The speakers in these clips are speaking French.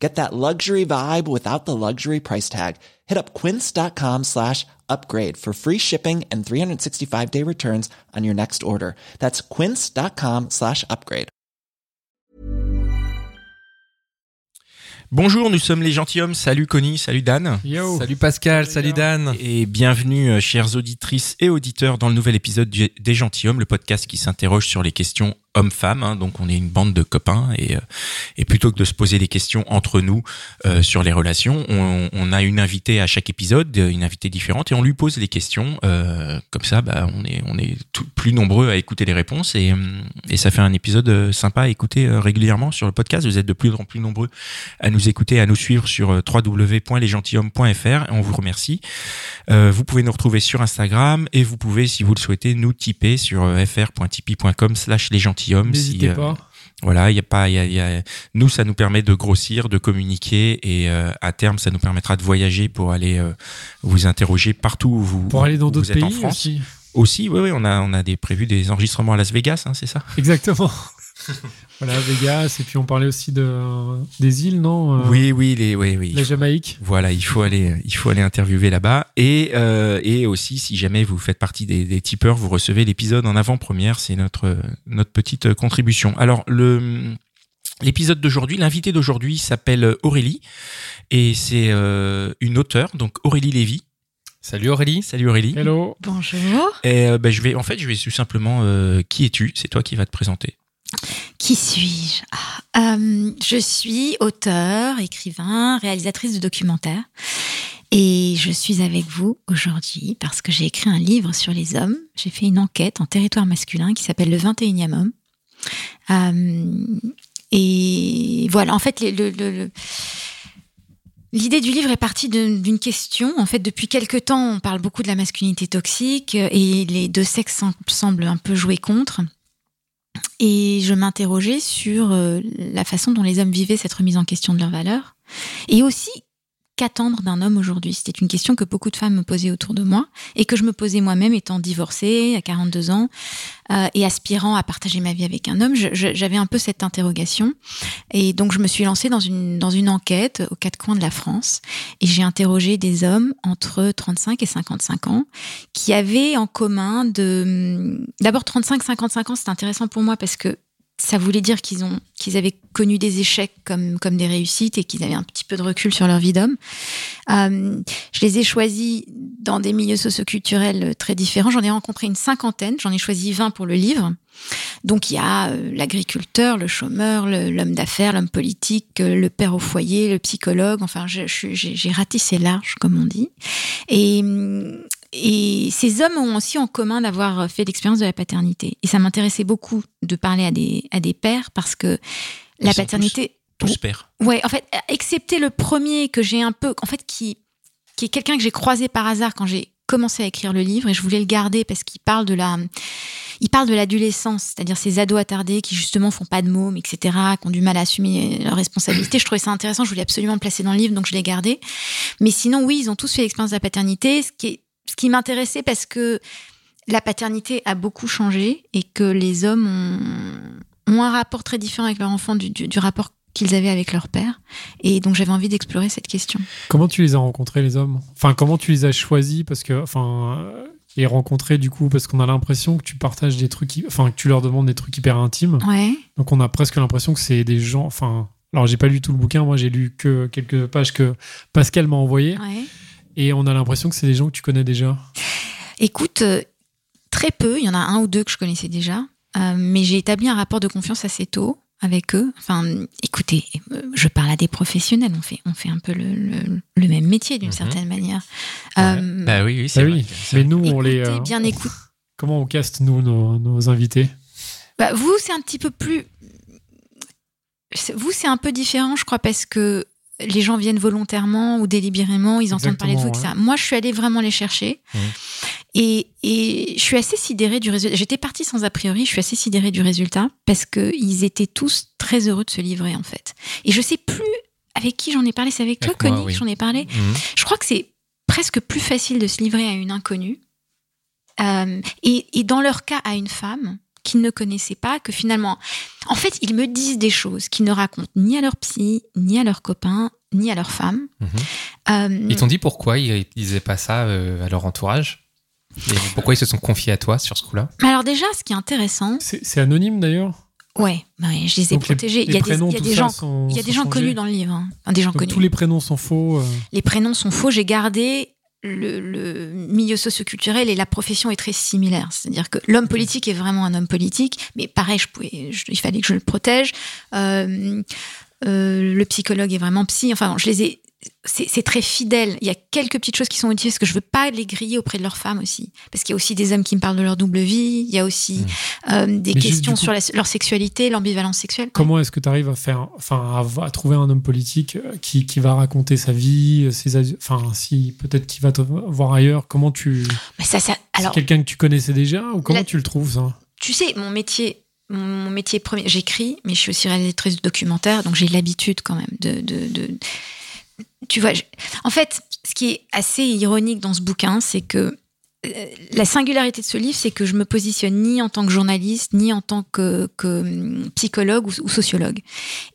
Get that luxury vibe without the luxury price tag. Hit up quince.com slash upgrade for free shipping and 365 day returns on your next order. That's quince.com slash upgrade. Bonjour, nous sommes les gentilshommes. Salut Connie, salut Dan. Yo. Salut Pascal, salut Dan. Et bienvenue, euh, chères auditrices et auditeurs, dans le nouvel épisode du- des gentilshommes, le podcast qui s'interroge sur les questions hommes-femmes. hein. donc, on est une bande de copains et, euh, et plutôt que de se poser des questions entre nous euh, sur les relations, on, a une invitée à chaque épisode, euh, une invitée différente, et on lui pose des questions. comme ça, bah, on est, on est plus nombreux à écouter les réponses et, et ça fait un épisode sympa à écouter régulièrement sur le podcast. Vous êtes de plus en plus nombreux à nous écouter, à nous suivre sur www.lesgentilhommes.fr. On vous remercie. Vous pouvez nous retrouver sur Instagram et vous pouvez, si vous le souhaitez, nous tiper sur fr.tipeee.com slash lesgentilhommes. N'hésitez si, euh, pas. voilà, il y a pas, y a, il y a- nous, ça nous permet de grossir, de communiquer et euh, à terme, ça nous permettra de voyager pour aller euh, vous interroger partout où vous Pour aller dans d'autres en pays France. aussi. Aussi, oui, oui, on a, on a des prévus des enregistrements à Las Vegas, hein, c'est ça? Exactement. voilà, Vegas. Et puis on parlait aussi de, des îles, non Euh, Oui, oui, les, oui, oui. La Jamaïque. Voilà, il faut aller, il faut aller interviewer là-bas. Et, euh, et aussi, si jamais vous faites partie des, des tipeurs, vous recevez l'épisode en avant-première. C'est notre, notre petite contribution. Alors, le, l'épisode d'aujourd'hui, l'invité d'aujourd'hui s'appelle Aurélie. Et c'est euh, une auteure, donc Aurélie Lévy. Salut Aurélie. Salut Aurélie. Hello. Bonjour. Et euh, ben, je vais, en fait, je vais tout simplement, euh, qui es-tu? C'est toi qui vas te présenter. Qui suis-je? Ah, euh, Je suis auteur, écrivain, réalisatrice de documentaires. Et je suis avec vous aujourd'hui parce que j'ai écrit un livre sur les hommes. J'ai fait une enquête en territoire masculin qui s'appelle Le 21e homme. Euh, et voilà, en fait, L'idée du livre est partie d'une question. En fait, depuis quelque temps, on parle beaucoup de la masculinité toxique et les deux sexes sem- semblent un peu jouer contre. Et je m'interrogeais sur euh, la façon dont les hommes vivaient cette remise en question de leurs valeurs. Et aussi, qu'attendre d'un homme aujourd'hui C'était une question que beaucoup de femmes me posaient autour de moi et que je me posais moi-même étant divorcée à 42 ans euh, et aspirant à partager ma vie avec un homme. J'avais un peu cette interrogation. Et donc, je me suis lancée dans une, dans une enquête aux quatre coins de la France et j'ai interrogé des hommes entre 35 et 55 ans qui avaient en commun de... D'abord, 35-55 ans, c'est intéressant pour moi parce que ça voulait dire qu'ils ont qu'ils avaient connu des échecs comme comme des réussites et qu'ils avaient un petit peu de recul sur leur vie d'homme. Euh, je les ai choisis dans des milieux socioculturels très différents. J'en ai rencontré une cinquantaine. J'en ai choisi 20 pour le livre. Donc il y a euh, l'agriculteur, le chômeur, l'homme d'affaires, l'homme politique, euh, le père au foyer, le psychologue. Enfin, j'ai ratissé large, comme on dit. Et, hum, et ces hommes ont aussi en commun d'avoir fait l'expérience de la paternité. Et ça m'intéressait beaucoup de parler à des, à des pères parce que la Ils paternité. Tous pères. Ouais, en fait, excepté le premier que j'ai un peu, en fait, qui, qui est quelqu'un que j'ai croisé par hasard quand j'ai commencé à écrire le livre et je voulais le garder parce qu'il parle de la, il parle de l'adolescence, c'est-à-dire ces ados attardés qui justement font pas de mômes, etc., qui ont du mal à assumer leurs responsabilités. Je trouvais ça intéressant, je voulais absolument le placer dans le livre, donc je l'ai gardé. Mais sinon, oui, ils ont tous fait l'expérience de la paternité, ce qui, est, ce qui m'intéressait parce que la paternité a beaucoup changé et que les hommes ont, ont un rapport très différent avec leur enfant du, du, du rapport qu'ils avaient avec leur père. Et donc j'avais envie d'explorer cette question. Comment tu les as rencontrés, les hommes? Enfin, comment tu les as choisis? Parce que, enfin, et rencontrés du coup, parce qu'on a l'impression que tu partages des trucs, enfin, que tu leur demandes des trucs hyper intimes. Ouais. Donc on a presque l'impression que c'est des gens, enfin. Alors j'ai pas lu tout le bouquin, moi j'ai lu que quelques pages que Pascal m'a envoyé, ouais. Et on a l'impression que c'est des gens que tu connais déjà. Écoute, euh, très peu, il y en a un ou deux que je connaissais déjà, euh, mais j'ai établi un rapport de confiance assez tôt avec eux. Enfin, écoutez, euh, je parle à des professionnels, on fait, on fait un peu le, le- le même métier d'une Mhm. certaine manière. Ouais. Euh, Bah oui, oui, c'est Bah vrai. oui, C'est mais nous on les. euh, bien écoute. Comment on caste nous nos, nos invités? Bah, vous, c'est un petit peu plus. Vous, c'est un peu différent, je crois, parce que les gens viennent volontairement ou délibérément, ils entendent parler de vous, etc. Moi, je suis allée vraiment les chercher. Et, et je suis assez sidérée du résultat. J'étais partie sans a priori, je suis assez sidérée du résultat parce qu'ils étaient tous très heureux de se livrer en fait. Et je sais plus avec qui j'en ai parlé, c'est avec toi, Avec moi, Connie, oui. que j'en ai parlé. Mhm. Je crois que c'est presque plus facile de se livrer à une inconnue. Euh, et, et dans leur cas, à une femme qu'ils ne connaissaient pas, que finalement, en fait, ils me disent des choses qu'ils ne racontent ni à leur psy, ni à leurs copains, ni à leur femme. Mhm. Euh, Ils t'ont dit pourquoi ils disaient pas ça euh, à leur entourage? Et pourquoi ils se sont confiés à toi sur ce coup-là? Mais alors déjà, ce qui est intéressant, C'est anonyme d'ailleurs? ouais, ouais, je les ai Donc, protégés. les il y a des, prénoms, il y a tout des ça gens, sont- il y a des gens changés. connus dans le livre, hein. Enfin, des gens Donc, connus. tous les prénoms sont faux. euh. Les prénoms sont faux. J'ai gardé le, le milieu socioculturel et la profession est très similaire. C'est-à-dire que l'homme politique est vraiment un homme politique, mais pareil, je pouvais, je- il fallait que je le protège. Euh, euh, le psychologue est vraiment psy. Enfin, je les ai. C'est très fidèle. Il y a quelques petites choses qui sont utiles parce que je veux pas les griller auprès de leurs femmes aussi. Parce qu'il y a aussi des hommes qui me parlent de leur double vie. Il y a aussi euh, des Mais questions coup- sur la- leur sexualité, l'ambivalence sexuelle. Comment est-ce que tu arrives à faire, enfin, à, à trouver un homme politique euh, qui, qui va raconter sa vie, euh, ses, enfin, si peut-être qu'il va te voir ailleurs. Comment tu, Mais ça, ça, alors, c'est quelqu'un que tu connaissais déjà ou comment La- tu le trouves ça? Tu sais, mon métier, mon, mon métier premier, j'écris, mais je suis aussi réalisatrice de documentaires, donc j'ai l'habitude quand même de, de, de- tu vois, en fait, ce qui est assez ironique dans ce bouquin, c'est que euh, la singularité de ce livre, c'est que je me positionne ni en tant que journaliste, ni en tant que, hum, psychologue ou, sociologue.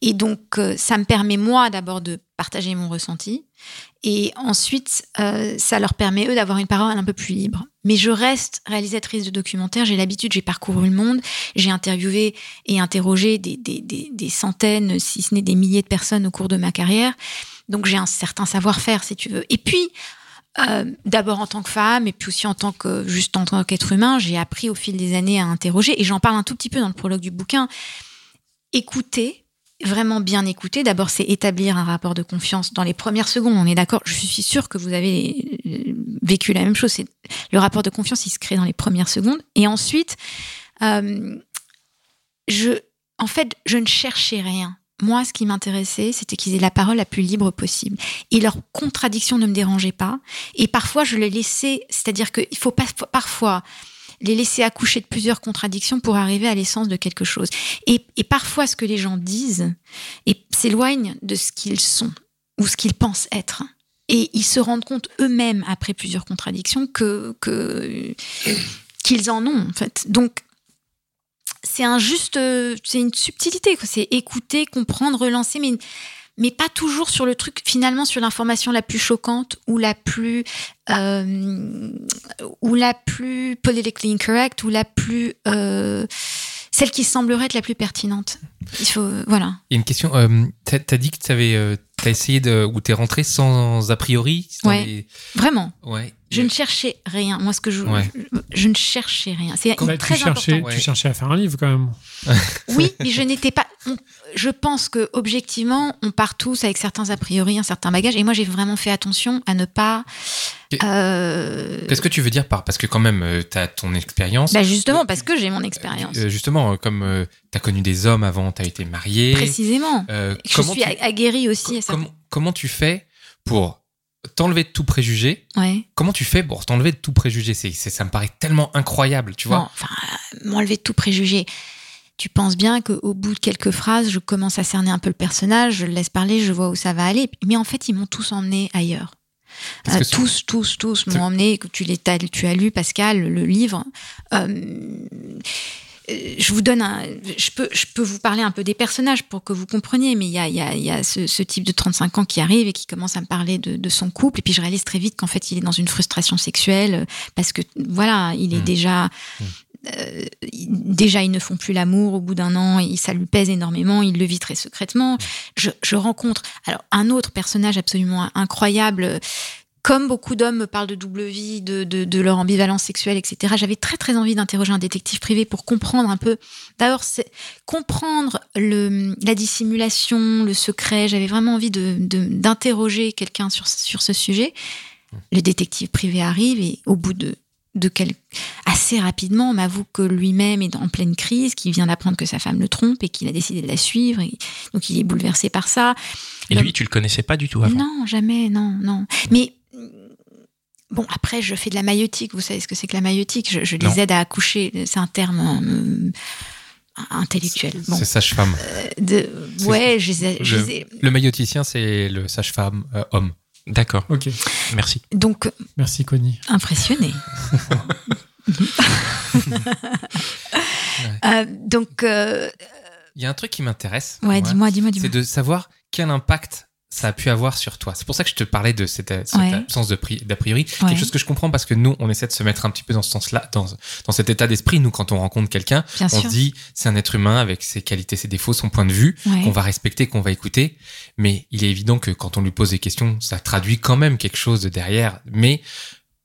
Et donc, euh, ça me permet, moi, d'abord de partager mon ressenti. Et ensuite, euh, ça leur permet, eux, d'avoir une parole un peu plus libre. Mais je reste réalisatrice de documentaires, j'ai l'habitude, j'ai parcouru le monde, j'ai interviewé et interrogé des centaines, si ce n'est des milliers de personnes au cours de ma carrière. Donc j'ai un certain savoir-faire, si tu veux. Et puis, euh, d'abord en tant que femme, et puis aussi en tant que juste en tant qu'être humain, j'ai appris au fil des années à interroger, et j'en parle un tout petit peu dans le prologue du bouquin. Écouter, vraiment bien écouter. D'abord, c'est établir un rapport de confiance dans les premières secondes. On est d'accord? Je suis sûre que vous avez euh, vécu la même chose. Le rapport de confiance, il se crée dans les premières secondes. Et ensuite, euh, je, en fait, je ne cherchais rien. Moi, ce qui m'intéressait, c'était qu'ils aient la parole la plus libre possible. Et leurs contradictions ne me dérangeaient pas. Et parfois, je les laissais, c'est-à-dire qu'il faut pas, parfois les laisser accoucher de plusieurs contradictions pour arriver à l'essence de quelque chose. Et, parfois, ce que les gens disent s'éloigne de ce qu'ils sont ou ce qu'ils pensent être. Et ils se rendent compte eux-mêmes, après plusieurs contradictions, que- qu'ils en ont, en fait. Donc, c'est un juste, euh, c'est une subtilité. C'est écouter, comprendre, relancer, mais mais pas toujours sur le truc, finalement, sur l'information la plus choquante ou la plus euh, ou la plus politically incorrect ou la plus euh, celle qui semblerait être la plus pertinente. Il faut, voilà. Il y a une question. Euh, t'as, t'as dit que euh, t'as essayé de, ou t'es rentré sans a priori. Ouais. les- Vraiment. Ouais. Je ne cherchais rien. Moi, ce que je, Ouais. je, je ne cherchais rien. C'est Bah, tu, très cherchais, important. Ouais. tu cherchais à faire un livre quand même. Oui, mais je n'étais pas. on- je pense que objectivement, on part tous avec certains a priori, un certain bagage. Et moi, j'ai vraiment fait attention à ne pas. Euh, Qu'est-ce que tu veux dire par parce que quand même euh, t'as ton expérience. bah justement, parce que j'ai mon expérience. Euh, justement, euh, comme euh, t'as connu des hommes avant, t'as été marié. Précisément. Euh, Je suis tu- aguerrie aussi à ça. comment, comment tu fais pour t'enlever de tout préjugé Ouais. Comment tu fais pour t'enlever de tout préjugé? C'est, Ça me paraît tellement incroyable, tu vois. Enfin, euh, m'enlever de tout préjugé. Tu penses bien qu'au bout de quelques phrases, je commence à cerner un peu le personnage, je le laisse parler, je vois où ça va aller. Mais en fait, ils m'ont tous emmené ailleurs. Euh, tous, tous, tous m'ont emmené. Que tu, tu as lu, Pascal, le livre. Euh, je vous donne un. Je peux, je peux vous parler un peu des personnages pour que vous compreniez, mais il y a, il y a, y a ce, ce type de 35 ans qui arrive et qui commence à me parler de, de son couple. Et puis je réalise très vite qu'en fait, il est dans une frustration sexuelle euh, parce que, voilà, il est Mm. déjà. euh, déjà, ils ne font plus l'amour au bout d'un an et ça lui pèse énormément. Il le vit très secrètement. Je, je rencontre alors un autre personnage absolument incroyable. Comme beaucoup d'hommes me parlent de double vie, de, de, de leur ambivalence sexuelle, etc. J'avais très très envie d'interroger un détective privé pour comprendre un peu. D'abord, comprendre le, la dissimulation, le secret. J'avais vraiment envie de- d'interroger quelqu'un sur sur ce sujet. Le détective privé arrive et au bout de de quel... assez rapidement, on m'avoue que lui-même est en pleine crise, qu'il vient d'apprendre que sa femme le trompe et qu'il a décidé de la suivre. Et donc il est bouleversé par ça. Et lui, tu le connaissais pas du tout avant? Non, jamais, non, non. Mais Bon, après, je fais de la maïotique. Vous savez ce que c'est que la maïotique Je, je Non. les aide à accoucher. C'est un terme euh, intellectuel. Bon. C'est sage-femme. Euh, de, ouais, je les ai- je Le- mailloticien, c'est le sage-femme euh, homme. D'accord, Ok. merci. donc Merci, Connie. impressionné. Euh, donc, euh, Il y a un truc qui m'intéresse. ouais, moi, dis-moi, dis-moi, C'est dis-moi. de savoir quel impact ça a pu avoir sur toi. C'est pour ça que je te parlais de cette, cette Ouais. absence de d'a priori. Ouais. Quelque chose que je comprends parce que nous, on essaie de se mettre un petit peu dans ce sens-là, dans, dans cet état d'esprit. Nous, quand on rencontre quelqu'un, on se dit, c'est un être humain avec ses qualités, ses défauts, son point de vue, Ouais. qu'on va respecter, qu'on va écouter. Mais il est évident que quand on lui pose des questions, ça traduit quand même quelque chose de derrière. Mais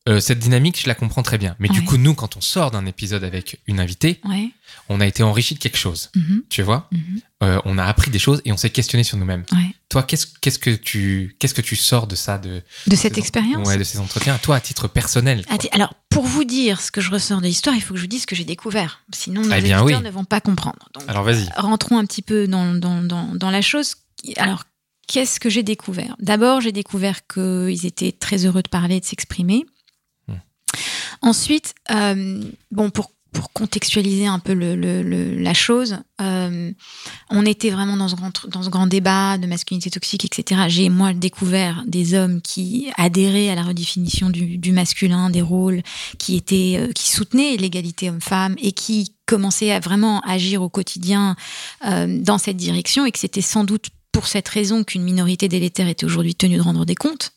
euh, cette dynamique, je la comprends très bien. Mais du coup, nous, quand on sort d'un épisode avec une invitée, Ouais. on a été enrichi de quelque chose. mhm, Tu vois mhm, Euh, On a appris des choses et on s'est questionné sur nous-mêmes. ouais. Toi, qu'est-ce que tu qu'est-ce que tu sors de ça de De cette expérience de ces entretiens Toi, à titre personnel. quoi. Atti- Alors, pour vous dire ce que je ressors de l'histoire, il faut que je vous dise ce que j'ai découvert. Sinon, nos Eh bien, oui. ne vont pas comprendre. Donc, Alors vas-y. rentrons un petit peu dans, dans, dans, dans la chose. Alors, qu'est-ce que j'ai découvert? D'abord, j'ai découvert qu'ils étaient très heureux de parler, de s'exprimer. Ensuite, euh, bon, pour, pour contextualiser un peu la chose, euh, on était vraiment dans ce, grand, dans ce grand débat de masculinité toxique, etc. J'ai, moi, découvert des hommes qui adhéraient à la redéfinition du, masculin, des rôles, qui, étaient, euh, qui soutenaient l'égalité homme-femme et qui commençaient à vraiment agir au quotidien dans cette direction et que c'était sans doute pour cette raison qu'une minorité délétère était aujourd'hui tenue de rendre des comptes.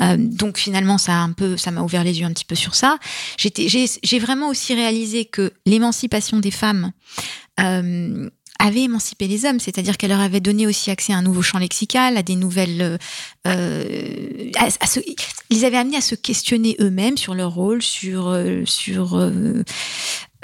Euh, donc finalement, ça a un peu, ça m'a ouvert les yeux un petit peu sur ça. J'ai, vraiment aussi réalisé que l'émancipation des femmes euh, avait émancipé les hommes, c'est-à-dire qu'elle leur avait donné aussi accès à un nouveau champ lexical, à des nouvelles, euh, ils avaient amené à se questionner eux-mêmes sur leur rôle, sur sur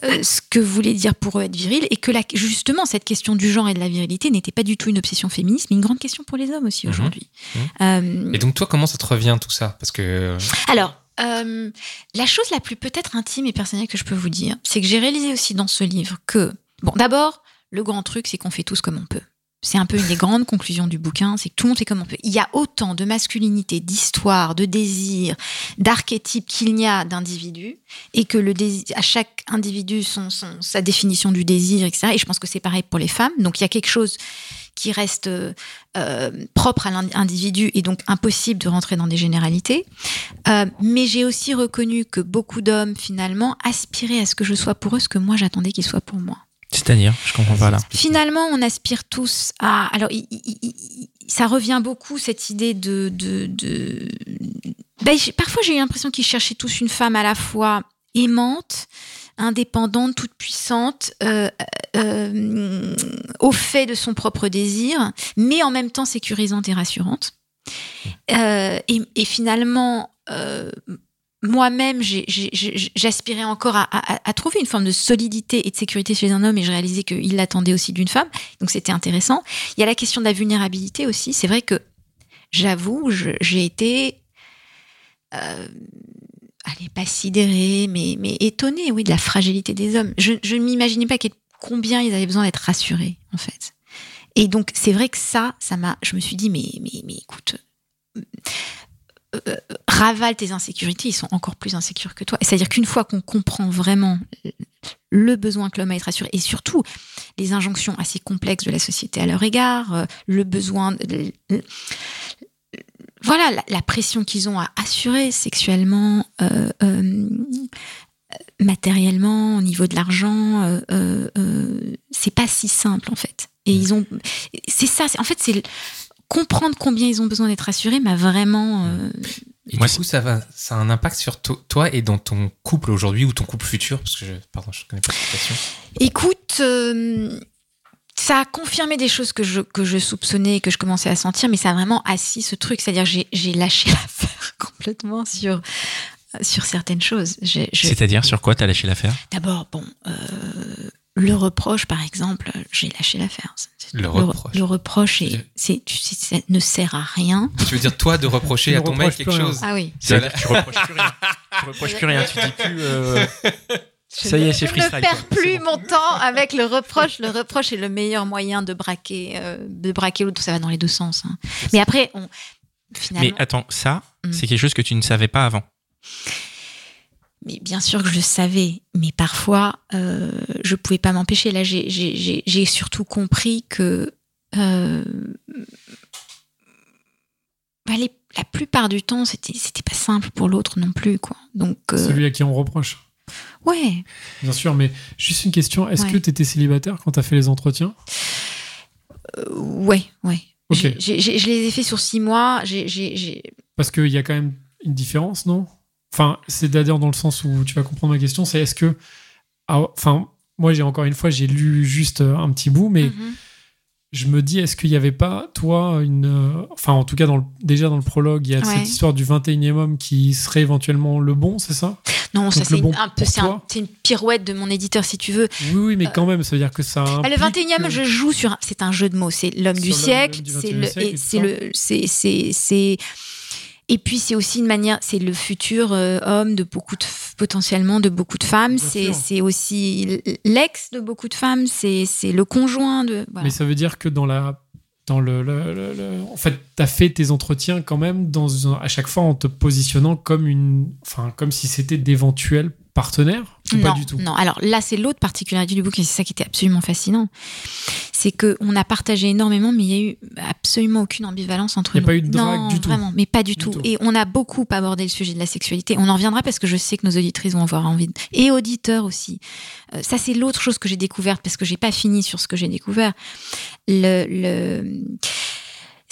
euh, ce que voulait dire pour eux être viril, et que la, justement cette question du genre et de la virilité n'était pas du tout une obsession féministe, mais une grande question pour les hommes aussi Mhm. aujourd'hui. Mhm. Euh, Et donc toi, comment ça te revient tout ça? Parce que euh, alors, euh, la chose la plus peut-être intime et personnelle que je peux vous dire, c'est que j'ai réalisé aussi dans ce livre que, bon, d'abord, le grand truc, c'est qu'on fait tous comme on peut. C'est un peu une des grandes conclusions du bouquin, c'est que tout le monde fait comme on peut. Il y a autant de masculinité, d'histoire, de désir, d'archétypes qu'il n'y a d'individus, et que le désir, à chaque individu son, sa définition du désir, etc. Et je pense que c'est pareil pour les femmes. Donc il y a quelque chose qui reste euh, propre à l'individu et donc impossible de rentrer dans des généralités. Euh, mais j'ai aussi reconnu que beaucoup d'hommes, finalement, aspiraient à ce que je sois pour eux ce que moi j'attendais qu'ils soient pour moi. C'est-à-dire, je comprends pas là. Finalement, on aspire tous à. Alors, ça revient beaucoup, cette idée de. Ben, parfois, j'ai eu l'impression qu'ils cherchaient tous une femme à la fois aimante, indépendante, toute puissante, euh, euh, au fait de son propre désir, mais en même temps sécurisante et rassurante. Euh, et, finalement, euh, moi-même, j'aspirais encore à, trouver une forme de solidité et de sécurité chez un homme, et je réalisais qu'il l'attendait aussi d'une femme. Donc c'était intéressant. Il y a la question de la vulnérabilité aussi. C'est vrai que j'avoue, j'ai été, euh, allez, pas sidérée, mais, mais étonnée, oui, de la fragilité des hommes. Je, ne m'imaginais pas combien ils avaient besoin d'être rassurés, en fait. Et donc c'est vrai que ça, ça m'a, je me suis dit, mais, mais, mais écoute. Euh, ravale tes insécurités, ils sont encore plus insécures que toi. C'est-à-dire qu'une fois qu'on comprend vraiment le besoin que l'homme a d'être rassuré, et surtout les injonctions assez complexes de la société à leur égard, euh, le besoin, de- voilà, la, la pression qu'ils ont à assurer sexuellement, euh, euh, matériellement, au niveau de l'argent, c'est pas si simple en fait. Et ils ont, c'est ça. En fait, c'est comprendre combien ils ont besoin d'être rassurés m'a vraiment. euh, et Moi, du coup, ça, va, ça a un impact sur to- toi et dans ton couple aujourd'hui ou ton couple futur? Parce que je, pardon, je connais pas cette question. Écoute, euh, ça a confirmé des choses que je, que je soupçonnais et que je commençais à sentir, mais ça a vraiment assis ce truc. C'est-à-dire, j'ai, j'ai lâché l'affaire complètement sur, sur certaines choses. Je- C'est-à-dire, sur quoi t'as lâché l'affaire? D'abord, bon, euh, le reproche, par exemple, j'ai lâché l'affaire. Le reproche. Le, reproche, est- C'est-à-dire c'est, tu sais, ça ne sert à rien. Tu veux dire, toi, de reprocher Tu à ton mec quelque rien. chose Ah oui. Dire que tu reproches plus rien. Tu reproches plus rien, tu dis plus. euh, Ça y est, c'est Je ne perds plus mon temps avec le reproche. Le reproche est le meilleur moyen de braquer, euh, de braquer l'autre. Ça va dans les deux sens. hein. Mais après, on, finalement, Mais attends, ça, Mm. c'est quelque chose que tu ne savais pas avant. Mais bien sûr que je le savais, mais parfois, euh, je pouvais pas m'empêcher. Là, j'ai- surtout compris que euh, bah, les- la plupart du temps, c'était c'était pas simple pour l'autre non plus, quoi. Donc, euh, Celui à qui on reproche. ouais. Bien sûr, mais juste une question. Est-ce Ouais. que tu étais célibataire quand tu as fait les entretiens? Euh, ouais, ouais. Je les ai fait sur six mois. Parce qu'il y a quand même une différence, non? Enfin, c'est-à-dire dans le sens où tu vas comprendre ma question, c'est est-ce que. ah, Enfin, moi, j'ai encore une fois, j'ai lu juste euh, un petit bout, mais Mhm. je me dis, est-ce qu'il n'y avait pas, toi, une. euh, Enfin, en tout cas, dans le- déjà dans le prologue, il y a Ouais. cette histoire du 21e homme qui serait éventuellement le bon, c'est ça? Non, ça c'est bon un peu, c'est un- toi? c'est une pirouette de mon éditeur, si tu veux. Oui, oui, mais quand même, ça veut dire que ça. Ah, le implique 21e, que- je joue sur. un- C'est un jeu de mots. C'est l'homme Sur du l'homme- siècle. l'homme du C'est 21e le. siècle et et C'est tout le. C'est. c'est- c'est- Et puis c'est aussi une manière, c'est le futur euh, homme de beaucoup de potentiellement de beaucoup de femmes. C'est aussi l'ex de beaucoup de femmes. C'est le conjoint de. voilà. Mais ça veut dire que dans la. Dans le, le- le- le- en fait, tu as fait tes entretiens quand même dans à chaque fois en te positionnant comme une, enfin comme si c'était d'éventuels partenaires ou non, pas du tout. non. Alors là, c'est l'autre particularité du bouquin, c'est ça qui était absolument fascinant. C'est que on a partagé énormément, mais il y a eu absolument aucune ambivalence entre Il y a nous. pas eu de drague non, du tout. Vraiment, mais pas du, Du tout. tout. Et on a beaucoup abordé le sujet de la sexualité. On en reviendra parce que je sais que nos auditrices vont avoir envie. de- Et auditeurs aussi. Euh, ça, c'est l'autre chose que j'ai découverte parce que j'ai pas fini sur ce que j'ai découvert. Le, le...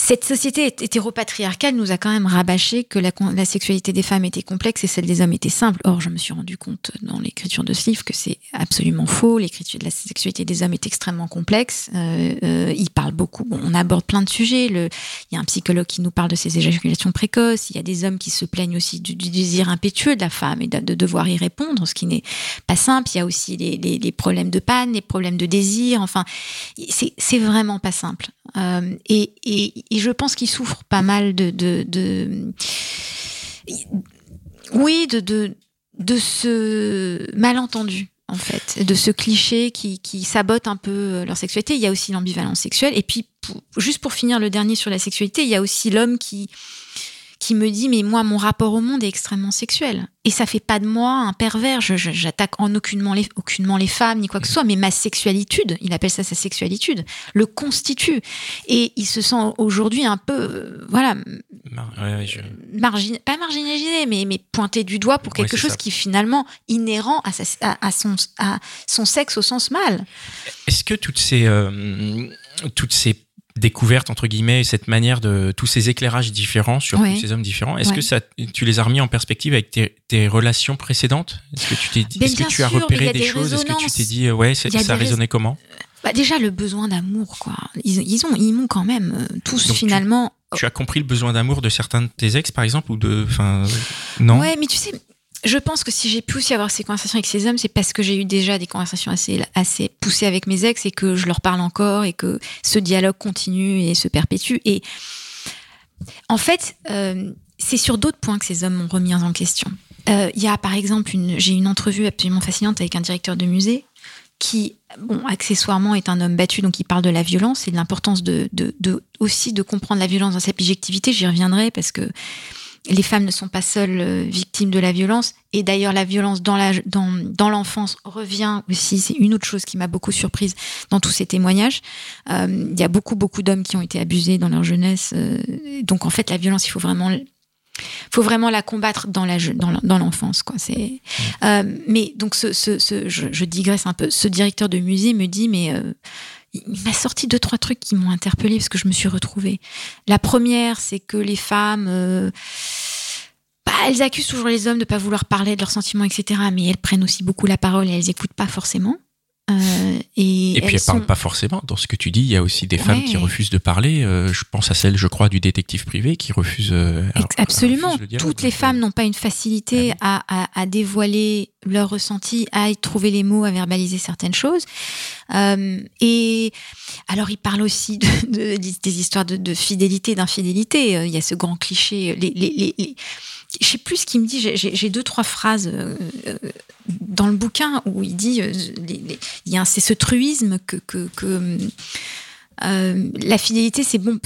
Cette société hét- hétéropatriarcale nous a quand même rabâché que la, sexualité des femmes était complexe et celle des hommes était simple. Or, je me suis rendu compte dans l'écriture de ce livre que c'est absolument faux. L'écriture de la sexualité des hommes est extrêmement complexe. Euh, euh, il parle beaucoup. On aborde plein de sujets. Il y a un psychologue qui nous parle de ces éjaculations précoces. Il y a des hommes qui se plaignent aussi du, désir impétueux de la femme et de, de devoir y répondre, ce qui n'est pas simple. Il y a aussi les, problèmes de panne, les problèmes de désir. Enfin, c'est vraiment pas simple. Euh, et- et je pense qu'il souffre pas mal de, oui, de, ce malentendu. En fait, de ce cliché qui, sabote un peu leur sexualité. Il y a aussi l'ambivalence sexuelle. Et puis, juste pour finir le dernier sur la sexualité, il y a aussi l'homme qui, qui me dit mais moi mon rapport au monde est extrêmement sexuel. Et ça fait pas de moi un pervers. Je, j'attaque en aucunement les aucunement les femmes ni quoi que ce soit mais ma sexualité il appelle ça sa sexualité le constitue. Et il se sent aujourd'hui un peu euh, voilà Mar- ouais, ouais, je- margin pas marginalisé mais mais pointé du doigt pour quelque chose ça. qui est finalement inhérent à, sa- à, à son à son sexe au sens mâle. Est-ce que toutes ces, euh, toutes ces découvertes, entre guillemets, cette manière de tous ces éclairages différents sur Ouais. tous ces hommes différents, est-ce Ouais. que ça, tu les as remis en perspective avec tes, tes relations précédentes? Est-ce que tu t'es dit- est-ce que tu as sûr, repéré des, des choses? Est-ce que tu t'es dit, euh, ouais, ça des résonnait comment? Bah, déjà le besoin d'amour quoi. Ils, ils ont ils m'ont quand même euh, tous Donc, tu- finalement Tu as compris le besoin d'amour de certains de tes ex, par exemple, ou de, enfin, non? Ouais, mais tu sais, je pense que si j'ai pu aussi avoir ces conversations avec ces hommes, c'est parce que j'ai eu déjà des conversations assez, poussées avec mes ex et que je leur parle encore et que ce dialogue continue et se perpétue. Et en fait, euh, c'est sur d'autres points que ces hommes m'ont remis en question. Euh, Il y a par exemple, une, j'ai une entrevue absolument fascinante avec un directeur de musée qui, bon, accessoirement est un homme battu, donc il parle de la violence et de l'importance aussi de comprendre la violence dans sa subjectivité. J'y reviendrai parce que les femmes ne sont pas seules euh, victimes de la violence. Et d'ailleurs, la violence dans l'enfance revient aussi. C'est une autre chose qui m'a beaucoup surprise dans tous ces témoignages. Euh, Il y a beaucoup, beaucoup d'hommes qui ont été abusés dans leur jeunesse. euh, donc, en fait, la violence, il faut vraiment, faut vraiment la combattre dans l'enfance. C'est, mais donc, je, digresse un peu. Ce directeur de musée me dit, mais il m'a sorti deux trois trucs qui m'ont interpellée parce que je me suis retrouvée. La première, c'est que les femmes, euh, bah, elles accusent toujours les hommes de pas vouloir parler de leurs sentiments, etc. Mais elles prennent aussi beaucoup la parole et elles écoutent pas forcément. Euh, et, Et puis elle sont- parle pas forcément. Dans ce que tu dis, il y a aussi des femmes qui refusent de parler. Euh, je pense à celle, je crois, du détective privé qui refuse. euh, Absolument. refuse le dialogue. Toutes les femmes n'ont pas une facilité à, à- à dévoiler leurs ressentis, à y trouver les mots, à verbaliser certaines choses. Euh, et alors, il parle aussi de, de- des histoires de, de fidélité, d'infidélité. Il y a ce grand cliché. Les, les, les, les- je sais plus ce qu'il me dit. J'ai- deux trois phrases euh, euh, dans le bouquin où il dit, euh, les- les- c'est ce truisme que, que, que euh, la fidélité, c'est bon,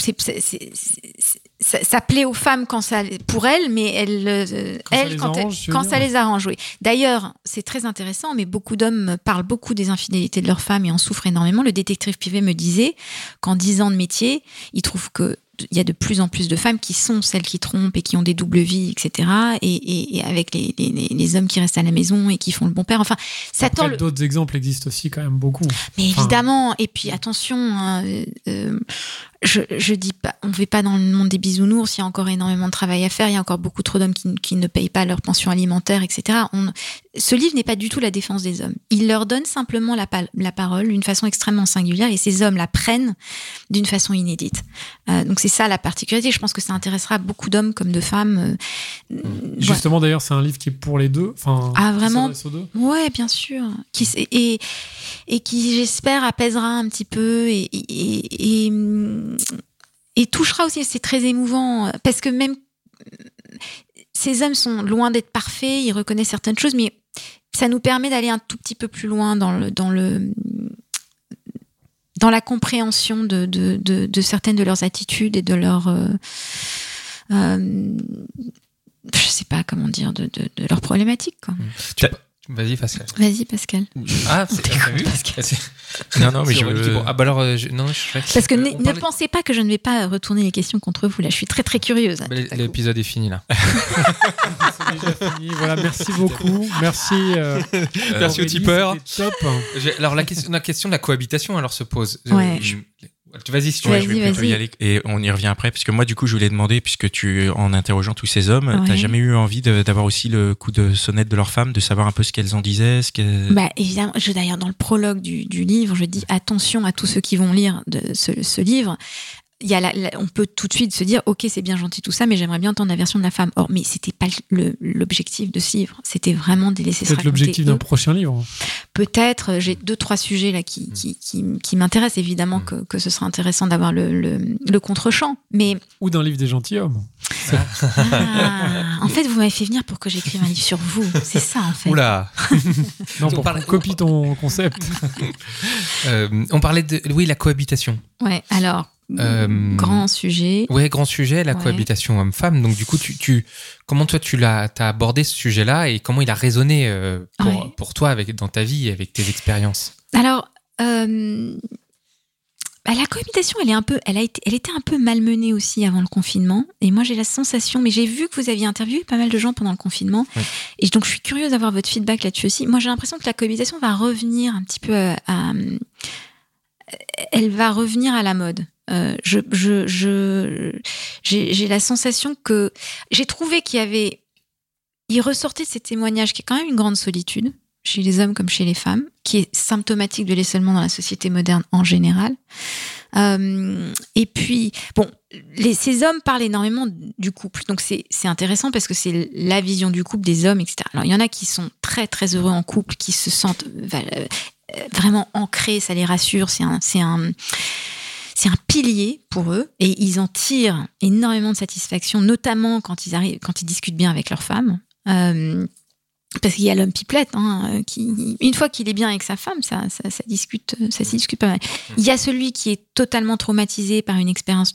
ça, ça plaît aux femmes quand ça, pour elles, mais elles, Quand ça elles, les quand, arrange, elles- quand ça les arrange, oui. D'ailleurs, c'est très intéressant, mais beaucoup d'hommes parlent beaucoup des infidélités de leurs femmes et en souffrent énormément. Le détective privé me disait qu'en 10 ans de métier, il trouve que il y a de plus en plus de femmes qui sont celles qui trompent et qui ont des doubles vies, etc. Et, et- et avec les, les- les- hommes qui restent à la maison et qui font le bon père. Enfin, ça Après, le- d'autres exemples existent aussi quand même beaucoup. mais Enfin- évidemment, et puis attention, hein, euh, euh, je, je dis pas, on ne vit pas dans le monde des bisounours, il y a encore énormément de travail à faire, il y a encore beaucoup trop d'hommes qui, qui ne payent pas leur pension alimentaire, etc. On, ce livre n'est pas du tout la défense des hommes. Il leur donne simplement la, pa- la parole d'une façon extrêmement singulière et ces hommes la prennent d'une façon inédite. Euh, donc c'est ça la particularité. Je pense que ça intéressera beaucoup d'hommes comme de femmes. euh, voilà. Justement, d'ailleurs, c'est un livre qui est pour les deux. Enfin, Ah, vraiment? aux deux. Ouais, bien sûr. Qui, et, et qui, j'espère, apaisera un petit peu et, et, et, et touchera aussi. C'est très émouvant parce que même ces hommes sont loin d'être parfaits, ils reconnaissent certaines choses, mais ça nous permet d'aller un tout petit peu plus loin dans le, dans le, dans la compréhension de, de, de, de certaines de leurs attitudes et de leurs, euh, euh, je sais pas comment dire, de, de, de leurs problématiques. Quoi. Tu- Vas-y, Pascal. Vas-y, Pascal. Ah, c'est t'as vu C'est- Non, non, mais je bon, Ah, bah alors, euh, je- non, je. Parce que Euh, ne, parlait- pensez pas que je ne vais pas retourner les questions contre vous. Là, je suis très très curieuse. Bah, L'épisode est fini là. C'est déjà fini. Voilà, merci beaucoup. Merci. euh, Merci aux tipeurs. Top. Alors la question, la question de la cohabitation alors se pose. Ouais. Je- Vas-y si tu Ouais, veux. Vas-y, je vais plutôt vas-y. y aller et on y revient après parce que moi du coup je voulais demander puisque tu en interrogeant tous ces hommes Ouais. t'as jamais eu envie d'avoir aussi le coup de sonnette de leurs femmes de savoir un peu ce qu'elles en disaient ce qu'elles- Bah, évidemment, je, d'ailleurs, dans le prologue du, du livre, je dis attention à tous ceux qui vont lire de ce, ce livre. Il y a la- la- on peut tout de suite se dire, ok, c'est bien gentil tout ça, mais j'aimerais bien entendre la version de la femme. Or, mais c'était pas le- l'objectif de ce livre. C'était vraiment de laisser raconter. l'objectif d'un prochain livre. Peut-être, euh, j'ai deux, trois sujets là qui, qui, qui, qui m'intéressent. Évidemment Mm. que, que ce sera intéressant d'avoir le, le, le contre-champ. Mais Ou d'un livre des gentilshommes. Ah, en fait, vous m'avez fait venir pour que j'écrive un livre sur vous. C'est ça, en fait. Oula. Non, On pour copie ton concept. Euh, on parlait de oui la cohabitation. Ouais, alors, Euh, grand sujet. Ouais, grand sujet, la Ouais. cohabitation homme-femme. Donc du coup, tu, tu, comment toi tu l'as, t'as abordé ce sujet-là et comment il a résonné euh, pour, Ouais. pour toi avec dans ta vie et avec tes expériences? Alors, euh, bah, la cohabitation, elle est un peu, elle a été, elle était un peu malmenée aussi avant le confinement. Et moi, j'ai la sensation, mais j'ai vu que vous aviez interviewé pas mal de gens pendant le confinement. Et donc, je suis curieuse d'avoir votre feedback là-dessus aussi. Moi, j'ai l'impression que la cohabitation va revenir un petit peu à, à- elle va revenir à la mode. Euh, je, je, je, j'ai, j'ai la sensation que j'ai trouvé qu'il y avait, il ressortait de ces témoignages qui est quand même une grande solitude chez les hommes comme chez les femmes, qui est symptomatique de l'isolement dans la société moderne en général. Euh, et puis, bon, ces hommes parlent énormément du couple, donc c'est c'est intéressant parce que c'est la vision du couple des hommes, etc. Alors, il y en a qui sont très très heureux en couple, qui se sentent euh, vraiment ancrés, ça les rassure, c'est un, c'est un, c'est un pilier pour eux et ils en tirent énormément de satisfaction, notamment quand ils arrivent, quand ils discutent bien avec leurs femmes. Euh, parce qu'il y a l'homme pipelette, hein, qui, une fois qu'il est bien avec sa femme, ça, ça, ça discute, ça s'y discute pas mal. Il y a celui qui est totalement traumatisé par une expérience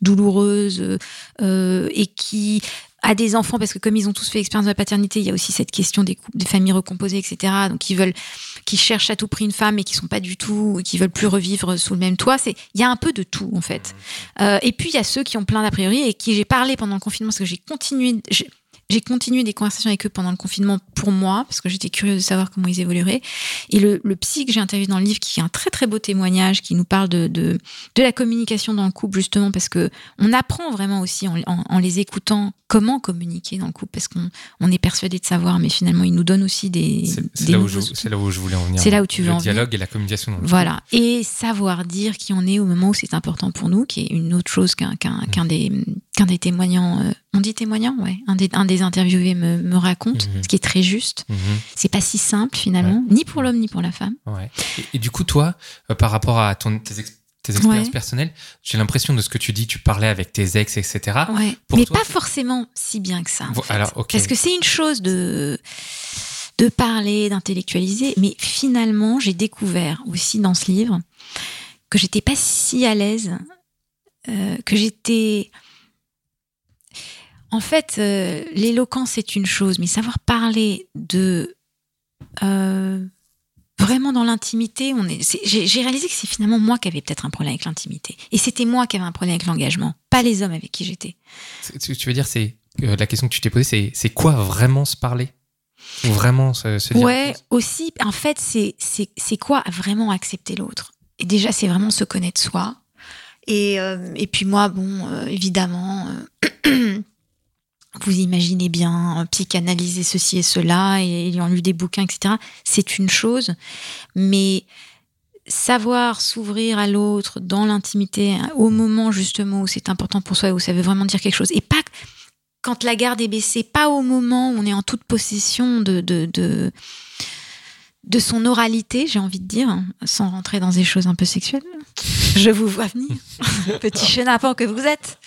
douloureuse euh, et qui a des enfants parce que comme ils ont tous fait l'expérience de la paternité, il y a aussi cette question des couples, des familles recomposées, etc. Donc ils veulent, qui cherchent à tout prix une femme et qui sont pas du tout, qui veulent plus revivre sous le même toit. C'est, il y a un peu de tout en fait. Euh, et puis il y a ceux qui ont plein d'a priori et qui j'ai parlé pendant le confinement parce que j'ai continué, j'ai- continué des conversations avec eux pendant le confinement pour moi, parce que j'étais curieuse de savoir comment ils évolueraient. Et le, le psy que j'ai interviewé dans le livre, qui est un très très beau témoignage, qui nous parle de, de, de la communication dans le couple, justement, parce que on apprend vraiment aussi en, en- en les écoutant comment communiquer dans le couple, parce qu'on on est persuadé de savoir, mais finalement, ils nous donnent aussi des. C'est là, où je- outils. c'est là où je voulais en venir. C'est là où tu veux Le en venir. dialogue et la communication. Dans le Voilà. Et savoir dire qui on est au moment où c'est important pour nous, qui est une autre chose qu'un qu'un qu'un des, qu'un des témoignants. euh, on dit témoignant, ouais. Un des, un des interviewés me, me raconte, Mhm. ce qui est très juste. Mhm. C'est pas si simple finalement, ni pour l'homme ni pour la femme. Ouais. Et, et du coup, toi, euh, par rapport à ton, tes, ex- tes expériences Ouais. personnelles, j'ai l'impression de ce que tu dis, tu parlais avec tes ex, etc. Ouais. Pour Mais toi, pas forcément si bien que ça. en fait. alors, ok. Parce que c'est une chose de de parler, d'intellectualiser, mais finalement, j'ai découvert aussi dans ce livre que j'étais pas si à l'aise, euh, que j'étais En fait, euh, l'éloquence c'est une chose, mais savoir parler de euh, vraiment dans l'intimité, on est. J'ai réalisé que c'est finalement moi qui avais peut-être un problème avec l'intimité, et c'était moi qui avais un problème avec l'engagement, pas les hommes avec qui j'étais. C'est- Tu tu veux dire, c'est euh, la question que tu t'es posée, c'est quoi vraiment se parler? Ou vraiment se, se dire Ouais, aussi, en fait, c'est quoi vraiment accepter l'autre? Et déjà, c'est vraiment se connaître soi. Et, et puis moi, bon, évidemment, vous imaginez bien, euh, psychanalyser ceci et cela, et ayant lu des bouquins, etc., c'est une chose. Mais savoir s'ouvrir à l'autre dans l'intimité, hein, au moment justement où c'est important pour soi, où ça veut vraiment dire quelque chose, et pas quand la garde est baissée, pas au moment où on est en toute possession de, de, de, son oralité, j'ai envie de dire, sans rentrer dans des choses un peu sexuelles. Je vous vois venir, petit chenapan que vous êtes.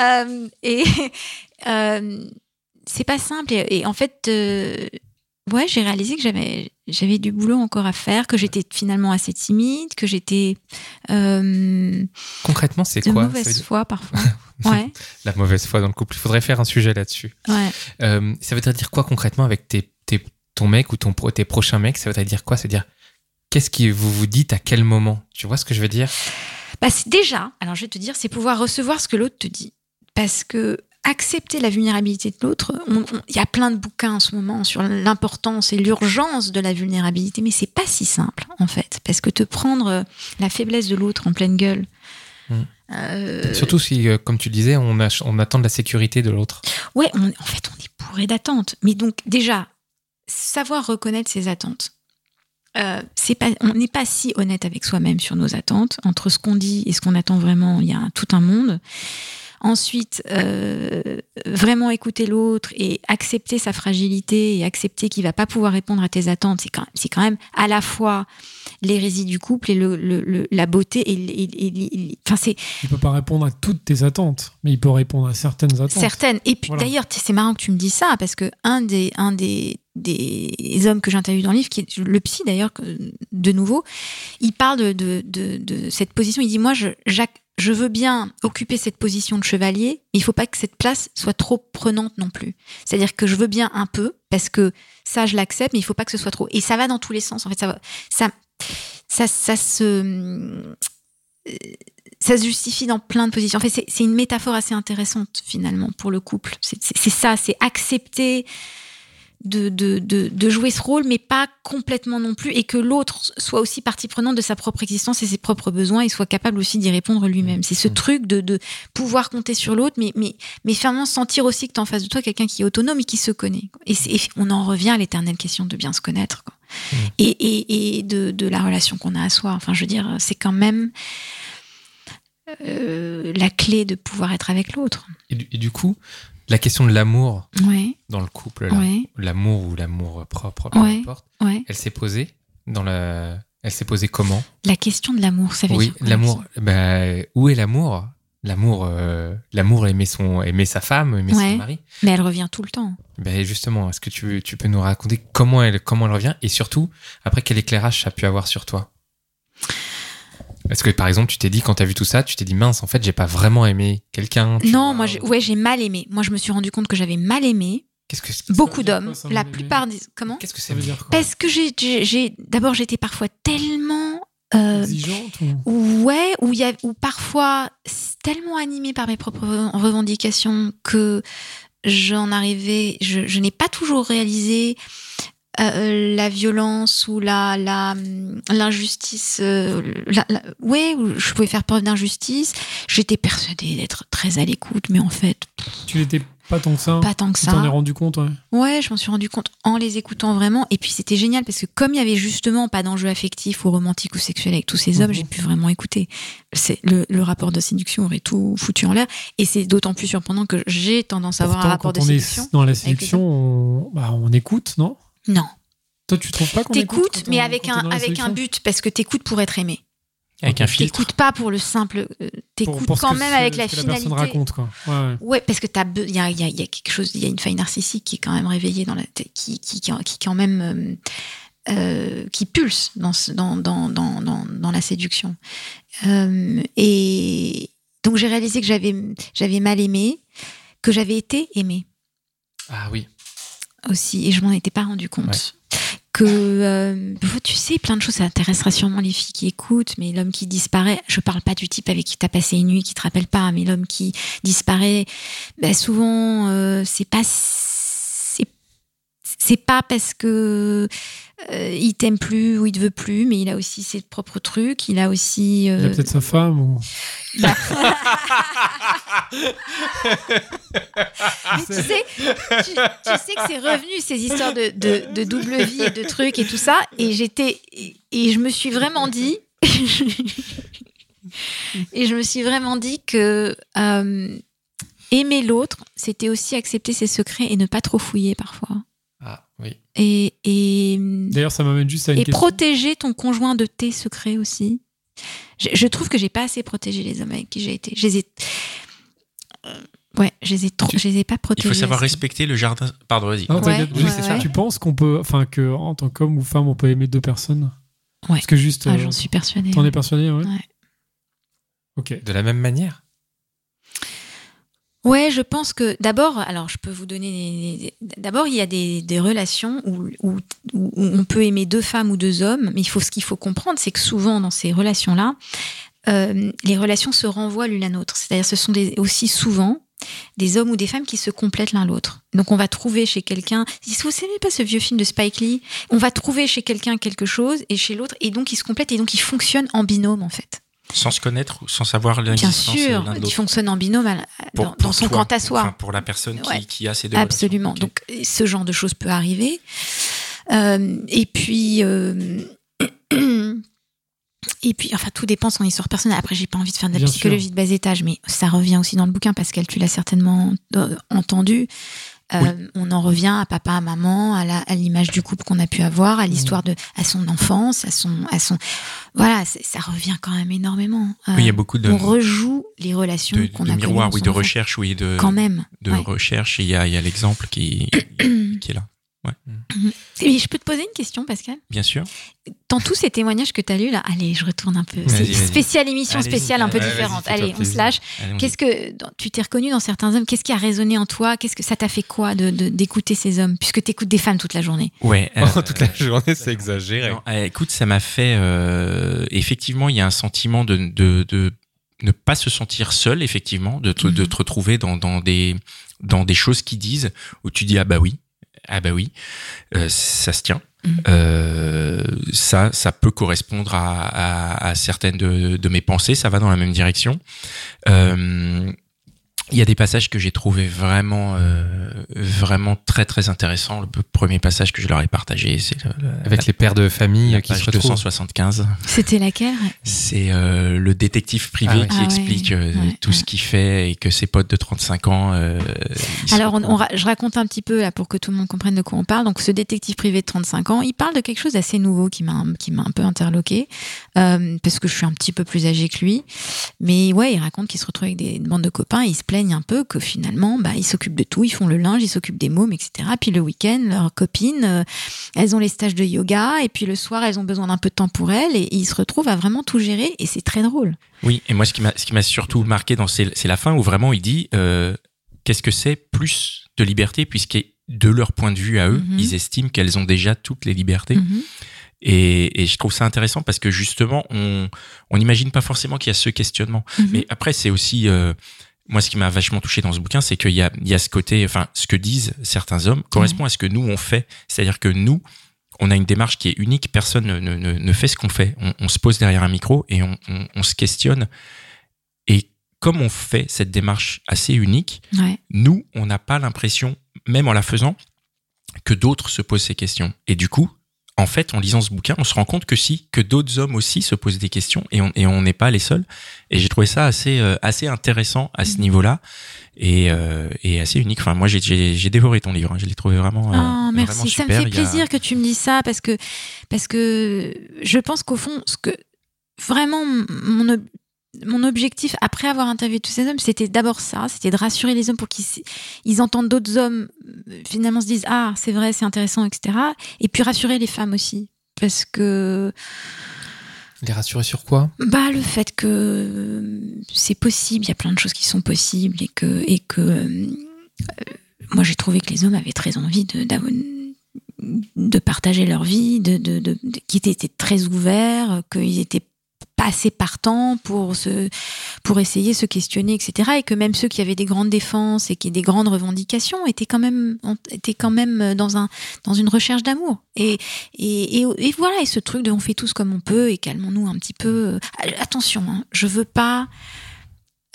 Euh, et euh, c'est pas simple. Et, et en fait, euh, ouais, j'ai réalisé que j'avais j'avais du boulot encore à faire, que j'étais finalement assez timide, que j'étais euh, Concrètement, c'est quoi? Mauvaise dire- foi parfois. Ouais, La mauvaise foi dans le couple. Il faudrait faire un sujet là-dessus. ouais. Ça veut dire quoi concrètement avec tes, tes- ton mec ou ton, tes prochains mecs? Ça veut dire quoi? C'est dire qu'est-ce que vous vous dites à quel moment? Tu vois ce que je veux dire? Bah, c'est déjà, alors je vais te dire, c'est pouvoir recevoir ce que l'autre te dit. Parce que accepter la vulnérabilité de l'autre, il y a plein de bouquins en ce moment sur l'importance et l'urgence de la vulnérabilité, mais c'est pas si simple en fait. Parce que te prendre euh, la faiblesse de l'autre en pleine gueule. Mm. euh, Surtout si, euh, comme tu le disais, on, a, on attend de la sécurité de l'autre. Ouais, on- en fait, on est bourré d'attentes. Mais donc, déjà, savoir reconnaître ses attentes. Euh, c'est pas, on n'est pas si honnête avec soi-même sur nos attentes. Entre ce qu'on dit et ce qu'on attend vraiment, il y a tout un monde. Ensuite, euh, vraiment écouter l'autre et accepter sa fragilité et accepter qu'il va pas pouvoir répondre à tes attentes, c'est quand, quand même à la fois l'hérésie du couple et le, le- le- la beauté et, et- et- et- enfin c'est Il peut pas répondre à toutes tes attentes, mais il peut répondre à certaines attentes. Certaines. Et puis Voilà. d'ailleurs, c'est marrant que tu me dis ça parce que un des un des des hommes que j'interviewe dans le livre, qui est le psy d'ailleurs, de nouveau, il parle de, de, de, de cette position. Il dit moi, je, Jacques, je veux bien occuper cette position de chevalier, mais il faut pas que cette place soit trop prenante non plus. C'est-à-dire que je veux bien un peu parce que ça, je l'accepte, mais il faut pas que ce soit trop. Et ça va dans tous les sens. En fait, ça va, ça, ça, ça se ça se justifie dans plein de positions. En fait, c'est une métaphore assez intéressante finalement pour le couple. C'est- ça, c'est accepter de, de, de, de jouer ce rôle, mais pas complètement non plus, et que l'autre soit aussi partie prenante de sa propre existence et ses propres besoins, et soit capable aussi d'y répondre lui-même. C'est ce truc de, pouvoir compter sur l'autre, mais, mais, mais finalement sentir aussi que tu en face de toi quelqu'un qui est autonome et qui se connaît. Et, on en revient à l'éternelle question de bien se connaître. quoi. Et, et, et de, de la relation qu'on a à soi. Enfin, je veux dire, c'est quand même euh, la clé de pouvoir être avec l'autre. Et du, et du coup, la question de l'amour Ouais, dans le couple, ouais, l'amour ou l'amour propre, peu Ouais. importe, elle s'est posée dans la. Elle s'est posée comment? La question de l'amour, ça veut Oui, dire l'amour. Bah, où est l'amour? L'amour, euh, l'amour aimer son, aimer sa femme, aimer Ouais. son mari. Mais elle revient tout le temps. Ben justement, est-ce que tu, tu peux nous raconter comment elle, comment elle revient et surtout, après, quel éclairage ça a pu avoir sur toi? Est-ce que par exemple, tu t'es dit, quand tu as vu tout ça, tu t'es dit, mince, en fait, j'ai pas vraiment aimé quelqu'un Non, vois, moi, j'ai- ouais, j'ai mal aimé. Moi, je me suis rendu compte que j'avais mal aimé Qu'est-ce que beaucoup d'hommes. La plupart des. Comment? Qu'est-ce que Ça c'est veut dire quoi? Parce que j'ai, j'ai, j'ai- d'abord, j'étais parfois tellement. Exigeante ou... Ouais, où il y a, où parfois tellement animé par mes propres revendications que j'en arrivais, je, je n'ai pas toujours réalisé euh, la violence ou la la l'injustice. Euh, la, la- ouais, où je pouvais faire preuve d'injustice. J'étais persuadée d'être très à l'écoute, mais en fait, Tu l'étais pas tant que ça pas tant que Tu t'en es rendu compte, ouais. Ouais, je m'en suis rendu compte en les écoutant vraiment. Et puis c'était génial parce que comme il y avait justement pas d'enjeu affectif ou romantique ou sexuel avec tous ces hommes, Mhm. j'ai pu vraiment écouter. C'est le, le rapport de séduction aurait tout foutu en l'air. Et c'est d'autant plus surprenant que j'ai tendance à avoir un rapport quand de on séduction. est dans la séduction, on... Bah, on écoute, non? Non, Toi, tu trouves pas qu'on écoute t'écoutes, mais avec un avec un but parce que t'écoutes pour être aimé. Avec un filtre. T'écoutes pas pour le simple. euh, T'écoutes quand que même avec la que la finalité. personne raconte, quoi. Ouais, ouais. Ouais, parce que t'as, be- il y a, il y a- il y a quelque chose, il y a une faille narcissique qui est quand même réveillée dans la, qui, qui, qui, qui quand même, euh, euh, qui pulse dans, ce- dans, dans, dans, dans, dans la séduction. Euh, et donc j'ai réalisé que j'avais, j'avais mal aimé, que j'avais été aimée Ah oui. aussi, et je m'en étais pas rendu compte. Que euh, tu sais, plein de choses, ça intéressera sûrement les filles qui écoutent, mais l'homme qui disparaît, je parle pas du type avec qui tu as passé une nuit, qui te rappelle pas, mais l'homme qui disparaît, ben souvent, euh, c'est pas. C'est pas parce que euh, il t'aime plus ou il te veut plus, mais il a aussi ses propres trucs. Il a aussi. Il euh, a peut-être sa femme ou. Mais tu sais, tu, tu sais que c'est revenu ces histoires de, de, de double vie et de trucs et tout ça. Et j'étais et, et je me suis vraiment dit. et je me suis vraiment dit que euh, aimer l'autre, c'était aussi accepter ses secrets et ne pas trop fouiller parfois. Ah oui. Et, et, D'ailleurs, ça m'amène juste à une et question. protéger ton conjoint de tes secrets aussi. Je, je trouve que j'ai pas assez protégé les hommes avec qui j'ai été. Je les ai. Euh, ouais, je les ai, trop, je les ai pas Il protégés. faut savoir respecter le jardin. Pardon, vas-y. Non, Ouais, ouais, ça. Tu penses qu'on peut, enfin que en tant qu'homme ou femme, on peut aimer deux personnes? Ouais. Parce que juste, Ah, euh, J'en suis persuadée. t'en es persuadé, ouais. Ouais. Ok. De la même manière? Ouais, je pense que d'abord, alors je peux vous donner. D'abord, il y a des, des relations où, où, où on peut aimer deux femmes ou deux hommes, mais il faut ce qu'il faut comprendre, c'est que souvent dans ces relations-là, euh, les relations se renvoient l'une à l'autre. C'est-à-dire, ce sont des, aussi souvent des hommes ou des femmes qui se complètent l'un l'autre. Donc, on va trouver chez quelqu'un. Vous savez pas ce vieux film de Spike Lee On va trouver chez quelqu'un quelque chose et chez l'autre, et donc ils se complètent et donc ils fonctionnent en binôme en fait. Sans se connaître ou sans savoir Bien l'existence sûr, de ils l'autre. fonctionnent en binôme à Pour- dans, pour dans son toi, quant à soi. enfin, pour la personne qui, Ouais. qui a ces deux Absolument. Donc, ce genre de choses peut arriver. Euh, et puis. euh, Et puis, enfin, tout dépend de son histoire personnelle. Après, j'ai pas envie de faire de la Bien psychologie de bas étage, mais ça revient aussi dans le bouquin. Pascal, tu l'as certainement euh, entendu. Euh, On en revient à papa, à maman, à l'image du couple qu'on a pu avoir, à l'histoire de, à son enfance, à son, à son, voilà, ça revient quand même énormément. Euh, Oui, il y a beaucoup de, on rejoue les relations de, qu'on de a miroirs, connues oui, de recherche, oui, de, Quand même. de ouais. recherche. Il y a, il y a l'exemple qui, qui est là, Et je peux te poser une question, Pascal? Bien sûr. Dans tous ces témoignages que tu as lus, là, allez, je retourne un peu. C'est spéciale émission spéciale, un peu Ouais, différente. Allez, on se lâche. Qu'est-ce que dans- tu t'es reconnu dans certains hommes? Qu'est-ce qui a résonné en toi? Qu'est-ce que ça t'a fait quoi de de- d'écouter ces hommes? Puisque tu écoutes des femmes toute la journée. Ouais. Oh, euh, toute la journée, c'est exagéré. non, euh, écoute, ça m'a fait. euh, effectivement, il y a un sentiment de, de, de ne pas se sentir seul, effectivement, de te, de Mhm. te retrouver dans, dans, des, dans des choses qui disent, où tu dis Ah bah oui, ah bah oui, euh, ça se tient. Mhm. Euh, ça, ça peut correspondre à, à, à certaines de, de mes pensées, ça va dans la même direction. Euh, il y a des passages que j'ai trouvé vraiment, euh, vraiment très très intéressants. Le premier passage que je leur ai partagé, c'est le- Avec les pères de famille la qui se page retrouvent. 275. C'était laquelle? C'est euh, le détective privé Ah ouais. qui Ah ouais, explique euh, ouais, tout ce qu'il fait et que ses potes de 35 ans. euh, se Alors, on, retrouvent. on ra- je raconte un petit peu là pour que tout le monde comprenne de quoi on parle. Donc, ce détective privé de 35 ans, il parle de quelque chose d'assez nouveau qui m'a qui m'a un peu interloqué euh, parce que je suis un petit peu plus âgée que lui. Mais ouais, il raconte qu'il se retrouve avec des une bande de copains et ils se plaignent un peu que finalement, bah, ils s'occupent de tout, ils font le linge, ils s'occupent des mômes, etc. Puis le week-end, leurs copines, euh, elles ont les stages de yoga et puis le soir, elles ont besoin d'un peu de temps pour elles et ils se retrouvent à vraiment tout gérer et c'est très drôle. Oui, et moi, ce qui m'a, surtout marqué dans c'est, la fin où vraiment il dit euh, qu'est-ce que c'est plus de liberté puisque de leur point de vue à eux, Mhm. ils estiment qu'elles ont déjà toutes les libertés. Mhm. Et, et je trouve ça intéressant parce que justement, on on n'imagine pas forcément qu'il y a ce questionnement. Mhm. Mais après, c'est aussi euh, moi ce qui m'a vachement touché dans ce bouquin, c'est qu'il y a il y a ce côté, enfin, ce que disent certains hommes correspond à ce que nous on fait. C'est-à-dire que nous, on a une démarche qui est unique. Personne ne, ne, ne- ne fait ce qu'on fait. On, on se pose derrière un micro et on, on, on se questionne. Et comme on fait cette démarche assez unique, Ouais. nous, on n'a pas l'impression, même en la faisant, que d'autres se posent ces questions. Et du coup, en fait, en lisant ce bouquin, on se rend compte que si, que d'autres hommes aussi se posent des questions et on et on n'est pas les seuls. Et j'ai trouvé ça assez euh, assez intéressant à ce Mhm. niveau-là et, euh, et assez unique. Enfin, moi, j'ai dévoré ton livre. hein. Je l'ai trouvé vraiment. euh, Ah, vraiment merci. Ça me fait a- plaisir que tu me dises ça parce que, parce que je pense qu'au fond, ce que vraiment mon, mon objectif après avoir interviewé tous ces hommes, c'était d'abord ça, c'était de rassurer les hommes pour qu'ils ils entendent d'autres hommes euh, finalement se disent ah c'est vrai, c'est intéressant, etc. Et puis rassurer les femmes aussi parce que Les rassurer sur quoi? Bah le fait que euh, c'est possible, il y a plein de choses qui sont possibles et que et que euh, moi, j'ai trouvé que les hommes avaient très envie de, de partager leur vie, de, de, de, de- qu'ils étaient très ouverts, qu'ils étaient pas assez partants pour se, pour essayer, se questionner, etc. Et que même ceux qui avaient des grandes défenses et qui des grandes revendications étaient quand même, étaient quand même dans un, dans une recherche d'amour. Et, et, et, et voilà, et ce truc de on fait tous comme on peut et calmons-nous un petit peu. Euh, Attention, hein, je veux pas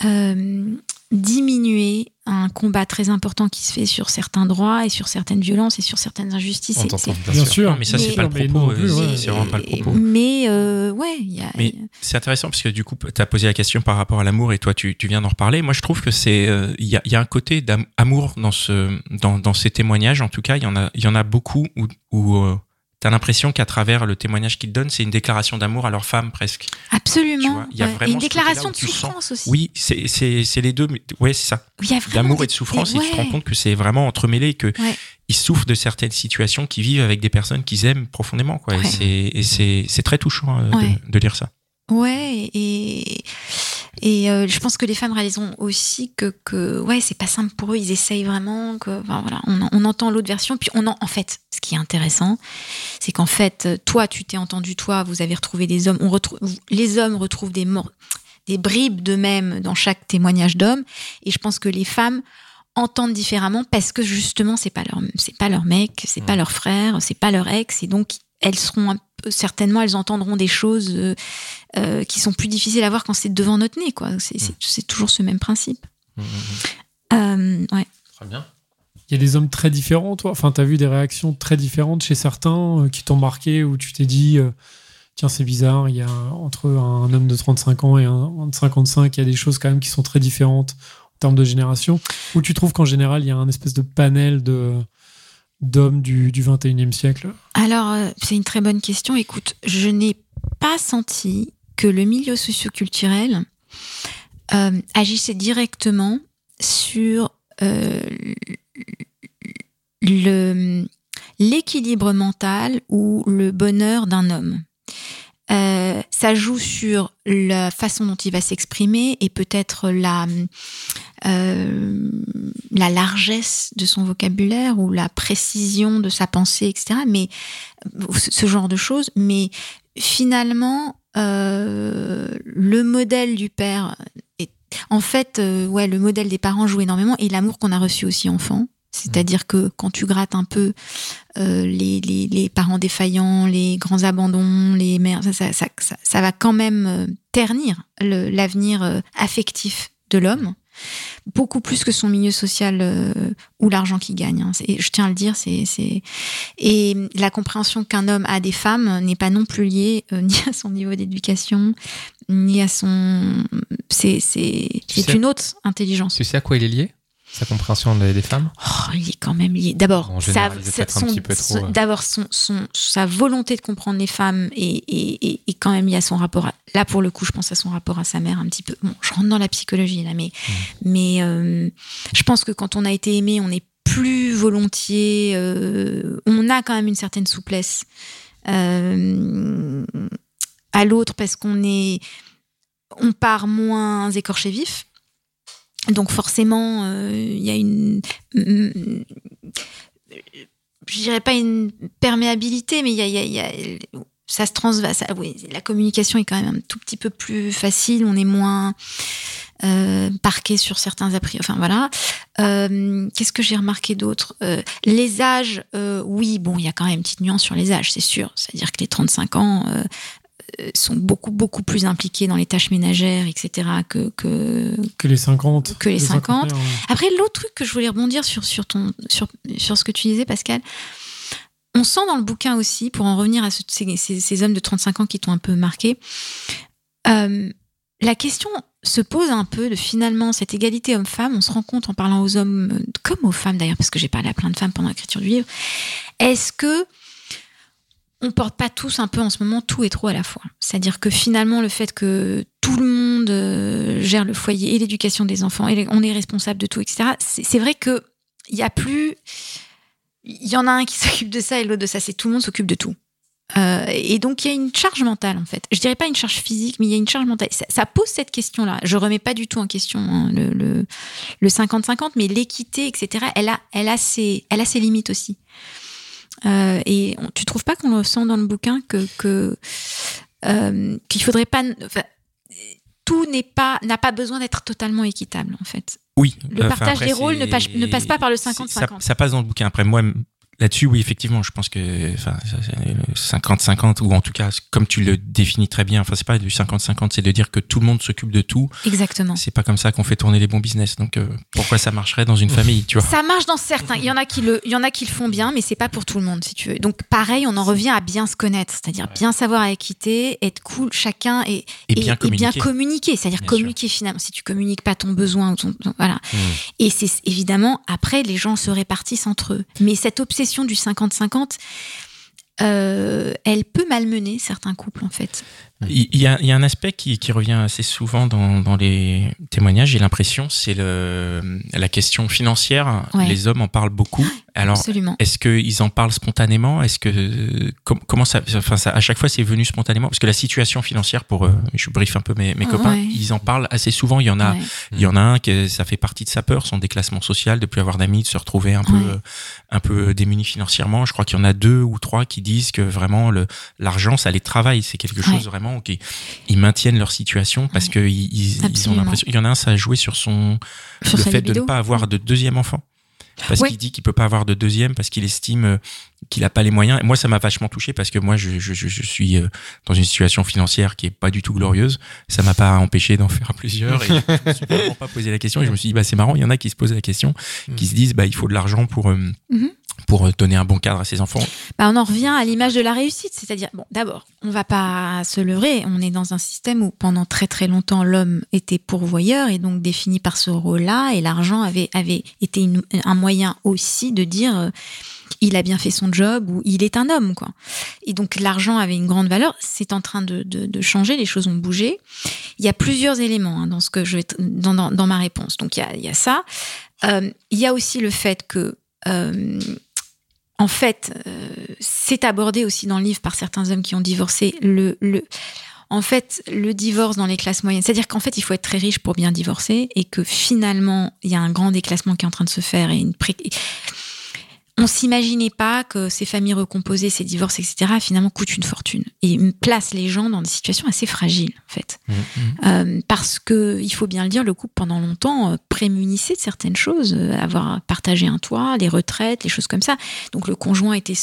euh, diminuer un combat très important qui se fait sur certains droits et sur certaines violences et sur certaines injustices. On C'est- t'entend, c'est- Bien sûr. Mais ça, c'est Mais- pas le propos. euh, ouais. C'est vraiment pas le propos. Mais euh, ouais, il y a. Mais c'est intéressant parce que du coup, tu as posé la question par rapport à l'amour et toi, tu, tu viens d'en reparler. Moi, je trouve que c'est euh, il y, a, il y a un côté d'amour dans ce dans, dans ces témoignages. En tout cas, il y en a il y en a beaucoup où, as l'impression qu'à travers le témoignage qu'ils donnent, c'est une déclaration d'amour à leur femme presque. Absolument. vois, il y a ouais. vraiment Et une déclaration de sens- souffrance aussi. Oui, c'est les deux. mais- Ouais, c'est ça. D'amour des- et de souffrance. Et, ouais. tu te rends compte que c'est vraiment entremêlé et que Ouais. ils souffrent de certaines situations, qu'ils vivent avec des personnes qu'ils aiment profondément. Quoi. Et c'est- Et très touchant euh, de- de lire ça. Ouais, et, et euh, je pense que les femmes réaliseront aussi que, que ouais, c'est pas simple pour eux, ils essayent vraiment, que, enfin, voilà, on, on entend l'autre version, puis on en, en fait, ce qui est intéressant, c'est qu'en fait, toi, tu t'es entendu, toi, vous avez retrouvé des hommes, on retrouve, les hommes retrouvent des morts, des bribes d'eux-mêmes dans chaque témoignage d'homme, et je pense que les femmes entendent différemment parce que justement, c'est pas leur, c'est pas leur mec, c'est pas leur frère, c'est pas leur ex, et donc, elles seront un peu, certainement, elles entendront des choses euh, euh, qui sont plus difficiles à voir quand c'est devant notre nez, quoi. C'est, c'est, c'est toujours ce même principe. Euh, ouais. Très bien. Il y a des hommes très différents, toi? Enfin, t'as vu des réactions très différentes chez certains euh, qui t'ont marqué, où tu t'es dit, euh, tiens, c'est bizarre, il y a entre un homme de 35 ans et un de 55, il y a des choses quand même qui sont très différentes en termes de génération. Ou tu trouves qu'en général, il y a un espèce de panel de d'hommes du, du 21e siècle? Alors, euh, c'est une très bonne question. Écoute, je n'ai pas senti que le milieu socioculturel euh, agissait directement sur euh, l'équilibre mental ou le bonheur d'un homme. Euh, ça joue sur la façon dont il va s'exprimer et peut-être la euh, la largesse de son vocabulaire ou la précision de sa pensée, etc. Mais ce genre de choses. Mais finalement, euh, le modèle du père est, en fait, euh, ouais, le modèle des parents joue énormément et l'amour qu'on a reçu aussi enfant. C'est-à-dire que quand tu grattes un peu euh, les, les, les parents défaillants, les grands abandons, les mères, ça, ça, ça, ça- ça va quand même euh, ternir l'avenir euh, affectif de l'homme, beaucoup plus que son milieu social euh, ou l'argent qu'il gagne. hein. Je tiens à le dire, c'est et la compréhension qu'un homme a des femmes n'est pas non plus liée euh, ni à son niveau d'éducation, ni à son. C'est c'est une autre intelligence. Tu sais à quoi il est lié? Sa compréhension des, des femmes? Oh, il est quand même lié. D'abord, sa- un son- son- ouais. d'abord son, son- sa volonté de comprendre les femmes est quand même liée à son rapport. À, là, pour le coup, je pense à son rapport à sa mère un petit peu. Bon, je rentre dans la psychologie là, mais Mmh. mais euh, je pense que quand on a été aimé, on est plus volontiers. euh, on a quand même une certaine souplesse euh, à l'autre parce qu'on est, on part moins écorché vif. Donc forcément, euh, il y a une, mm, je dirais pas une perméabilité, mais il y a, ça se transvase. la communication est quand même un tout petit peu plus facile. On est moins euh, parqué sur certains a priori. Enfin voilà. Euh, Qu'est-ce que j'ai remarqué d'autre? Les âges, oui, bon, il y a quand même une petite nuance sur les âges, c'est sûr. C'est-à-dire que les 35 ans sont beaucoup beaucoup plus impliqués dans les tâches ménagères, etc. que que que les 50. Que les 50. cinquantaires, ouais. après, l'autre truc que je voulais rebondir sur, sur, ton, sur, sur ce que tu disais, Pascal, on sent dans le bouquin aussi, pour en revenir à ce- ces, ces- hommes de 35 ans qui t'ont un peu marqué, euh, la question se pose un peu de finalement cette égalité homme-femme. On se rend compte en parlant aux hommes, euh, comme aux femmes d'ailleurs, parce que j'ai parlé à plein de femmes pendant l'écriture du livre. Est-ce que on porte pas tous un peu en ce moment tout et trop à la fois. C'est-à-dire que finalement, le fait que tout le monde euh, gère le foyer et l'éducation des enfants, et on est responsable de tout, etc., c'est vrai que il y a plus. Il y en a un qui s'occupe de ça et l'autre de ça. C'est tout le monde s'occupe de tout. Euh, et donc il y a une charge mentale en fait. Je dirais pas une charge physique, mais il y a une charge mentale. Ça, pose cette question-là. Je remets pas du tout en question hein, le 50-50, mais l'équité, etc. Elle a, elle a ses, elle a ses limites aussi. Euh, et on, tu trouves pas qu'on le sent dans le bouquin que que euh, qu'il faudrait pas. enfin, tout n'est pas n'a pas besoin d'être totalement équitable en fait. Oui. Le partage après, des rôles ne passe- ne passe pas par le Ça, 50-50. ça passe dans le bouquin. Après, moi, là-dessus, oui, effectivement, je pense que enfin, ça, c'est le 50-50, ou en tout cas, comme tu le définis très bien, enfin, c'est pas du 50-50, c'est de dire que tout le monde s'occupe de tout. Exactement. C'est pas comme ça qu'on fait tourner les bons business. Donc, euh, pourquoi ça marcherait dans une famille, tu vois? Ça marche dans certains. Il y en a qui le, il y en a qui le font bien, mais c'est pas pour tout le monde, si tu veux. Donc pareil, on en revient à bien se connaître, c'est-à-dire bien savoir à équité, être cool, chacun et, Et bien communiquer. communiquer, c'est-à-dire communiquer finalement. Si tu communiques pas ton besoin, ou ton, ton- voilà. Hmm. Et c'est évidemment après les gens se répartissent entre eux. Mais cette obsession du 50-50, euh, elle peut malmener certains couples en fait. Il y a, il y a un aspect qui, qui revient assez souvent dans, dans les témoignages, j'ai l'impression, c'est la question financière. Ouais. Les hommes en parlent beaucoup. Alors. Est-ce qu'ils en parlent spontanément? Est-ce que com- comment ça, enfin ça, à chaque fois c'est venu spontanément? Parce que la situation financière, pour euh, je brief un peu mes, copains, ils en parlent assez souvent. Il y en a, Ouais. il y en a un que ça fait partie de sa peur, son déclassement social, de plus avoir d'amis, de se retrouver un peu, un peu démuni financièrement. Je crois qu'il y en a deux ou trois qui disent que vraiment l'argent, ça les travaille. C'est quelque chose Ouais. Ils maintiennent leur situation parce Ouais. que ils, ont l'impression. Il y en a un, ça a joué sur son Sur le fait de ne pas avoir de deuxième enfant. Parce Ouais. qu'il dit qu'il peut pas avoir de deuxième parce qu'il estime euh, qu'il a pas les moyens. Et moi, ça m'a vachement touché parce que moi, je, je, je, je suis euh, dans une situation financière qui est pas du tout glorieuse. Ça m'a pas empêché d'en faire plusieurs et je me suis vraiment pas posé la question. Et je me suis dit, bah, c'est marrant, il y en a qui se posent la question, qui se disent, bah, il faut de l'argent pour, euh, Mhm. Pour euh, donner un bon cadre à ses enfants. Bah, on en revient à l'image de la réussite, c'est-à-dire, bon, d'abord, on va pas se leurrer, on est dans un système où pendant très très longtemps l'homme était pourvoyeur et donc défini par ce rôle-là, et l'argent avait, avait été un moyen aussi de dire euh, il a bien fait son job ou il est un homme, quoi. Et donc l'argent avait une grande valeur, c'est en train de, de, changer, les choses ont bougé. Il y a plusieurs éléments hein, dans ce que je dans, dans, dans ma réponse. Donc il y a, y a ça. Euh, il y a aussi le fait que euh, en fait, euh, c'est abordé aussi dans le livre par certains hommes qui ont divorcé. Le, en fait, le divorce dans les classes moyennes, c'est-à-dire qu'en fait, il faut être très riche pour bien divorcer et que finalement, il y a un grand déclassement qui est en train de se faire et une pré- on s'imaginait pas que ces familles recomposées, ces divorces, etc., finalement coûtent une fortune et placent les gens dans des situations assez fragiles, en fait. Euh, parce que, il faut bien le dire, le couple pendant longtemps euh, prémunissait de certaines choses, euh, avoir partagé un toit, les retraites, les choses comme ça. Donc le conjoint était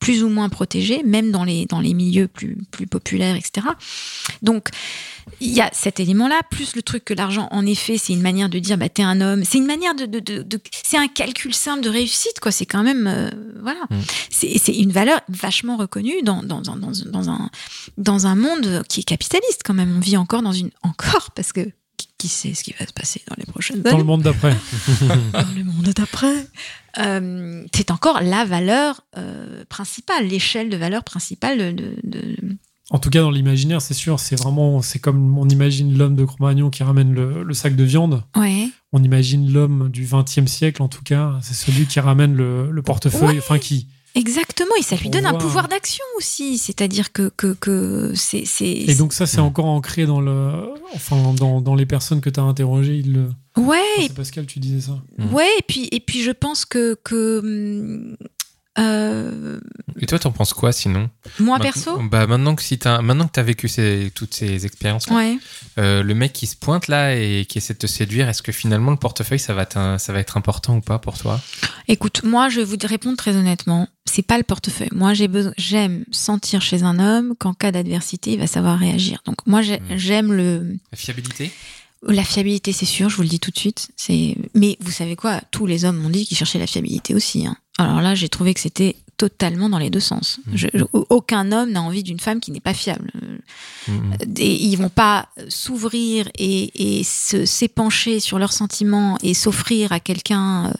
plus ou moins protégé, même dans les, dans les milieux plus, plus populaires, etc. Donc il y a cet élément-là, plus le truc que l'argent, en effet, c'est une manière de dire, bah, t'es un homme. C'est une manière de, de, de, de- c'est un calcul simple de réussite, quoi. C'est quand même, euh, voilà, Mm. c'est une valeur vachement reconnue dans, dans, dans, dans, dans un dans un monde qui est capitaliste quand même. On vit encore dans une encore parce que qui- sait ce qui va se passer dans les prochaines Dans années le monde d'après. dans le monde d'après. Euh, c'est encore la valeur euh, principale, l'échelle de valeur principale de, de- de- En tout cas, dans l'imaginaire, c'est sûr, c'est vraiment, c'est comme on imagine l'homme de Cro-Magnon qui ramène le, le sac de viande. Ouais. On imagine l'homme du XXe siècle, en tout cas, c'est celui qui ramène le, le portefeuille, enfin qui. Exactement, et ça lui On donne un pouvoir d'action aussi. C'est-à-dire que, que, que c'est. c'est- Et donc ça, c'est encore ancré dans le, enfin, dans, dans les personnes que tu as interrogées. Il le... Ouais, Enfin, Pascal, tu disais ça. Ouais, et puis, et puis je pense que, que hum, euh, Et toi, t'en penses quoi sinon? Moi perso, bah, maintenant que si maintenant que t'as vécu ces, toutes ces expériences, ouais. le mec qui se pointe là et qui essaie de te séduire, est-ce que finalement le portefeuille ça va ça va être important ou pas pour toi? Écoute, moi je vais vous répondre très honnêtement, c'est pas le portefeuille. Moi j'aime sentir chez un homme qu'en cas d'adversité il va savoir réagir. Donc moi j'ai- Mm. j'aime le La fiabilité? La fiabilité, c'est sûr, je vous le dis tout de suite. C'est mais vous savez quoi, tous les hommes m'ont dit qu'ils cherchaient la fiabilité aussi. hein. Alors là j'ai trouvé que c'était totalement dans les deux sens. Mm. Je- je- aucun homme n'a envie d'une femme qui n'est pas fiable. Mhm. Et ils vont pas s'ouvrir et, et se s'épancher sur leurs sentiments et s'offrir à quelqu'un euh,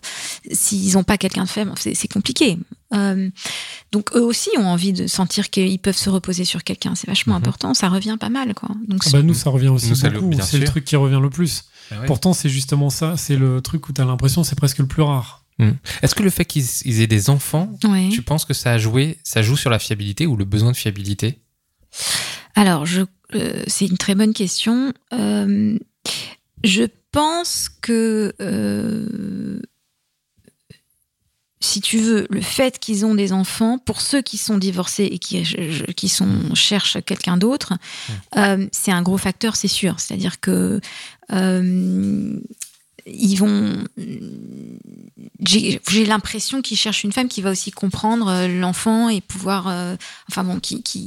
s'ils n'ont pas quelqu'un de faible. C'est c'est compliqué. Euh, donc eux aussi ont envie de sentir qu'ils peuvent se reposer sur quelqu'un. C'est vachement Mhm. important. Ça revient pas mal, quoi. Donc Ah bah, nous, ça revient aussi Nous, ça le- beaucoup. bien C'est le truc qui revient le plus. Ah ouais. Pourtant, c'est justement ça. C'est le truc où tu as l'impression que c'est presque le plus rare. Est-ce que le fait qu'ils ils aient des enfants, Ouais. tu penses que ça a joué, ça joue sur la fiabilité ou le besoin de fiabilité? Alors, euh, c'est une très bonne question. Euh, je pense que, euh, si tu veux, le fait qu'ils ont des enfants, pour ceux qui sont divorcés et qui, qui sont, cherchent quelqu'un d'autre, euh, c'est un gros facteur, c'est sûr. C'est-à-dire que ils vont. J'ai l'impression qu'ils cherchent une femme qui va aussi comprendre euh, l'enfant et pouvoir. euh, enfin bon, qui. qui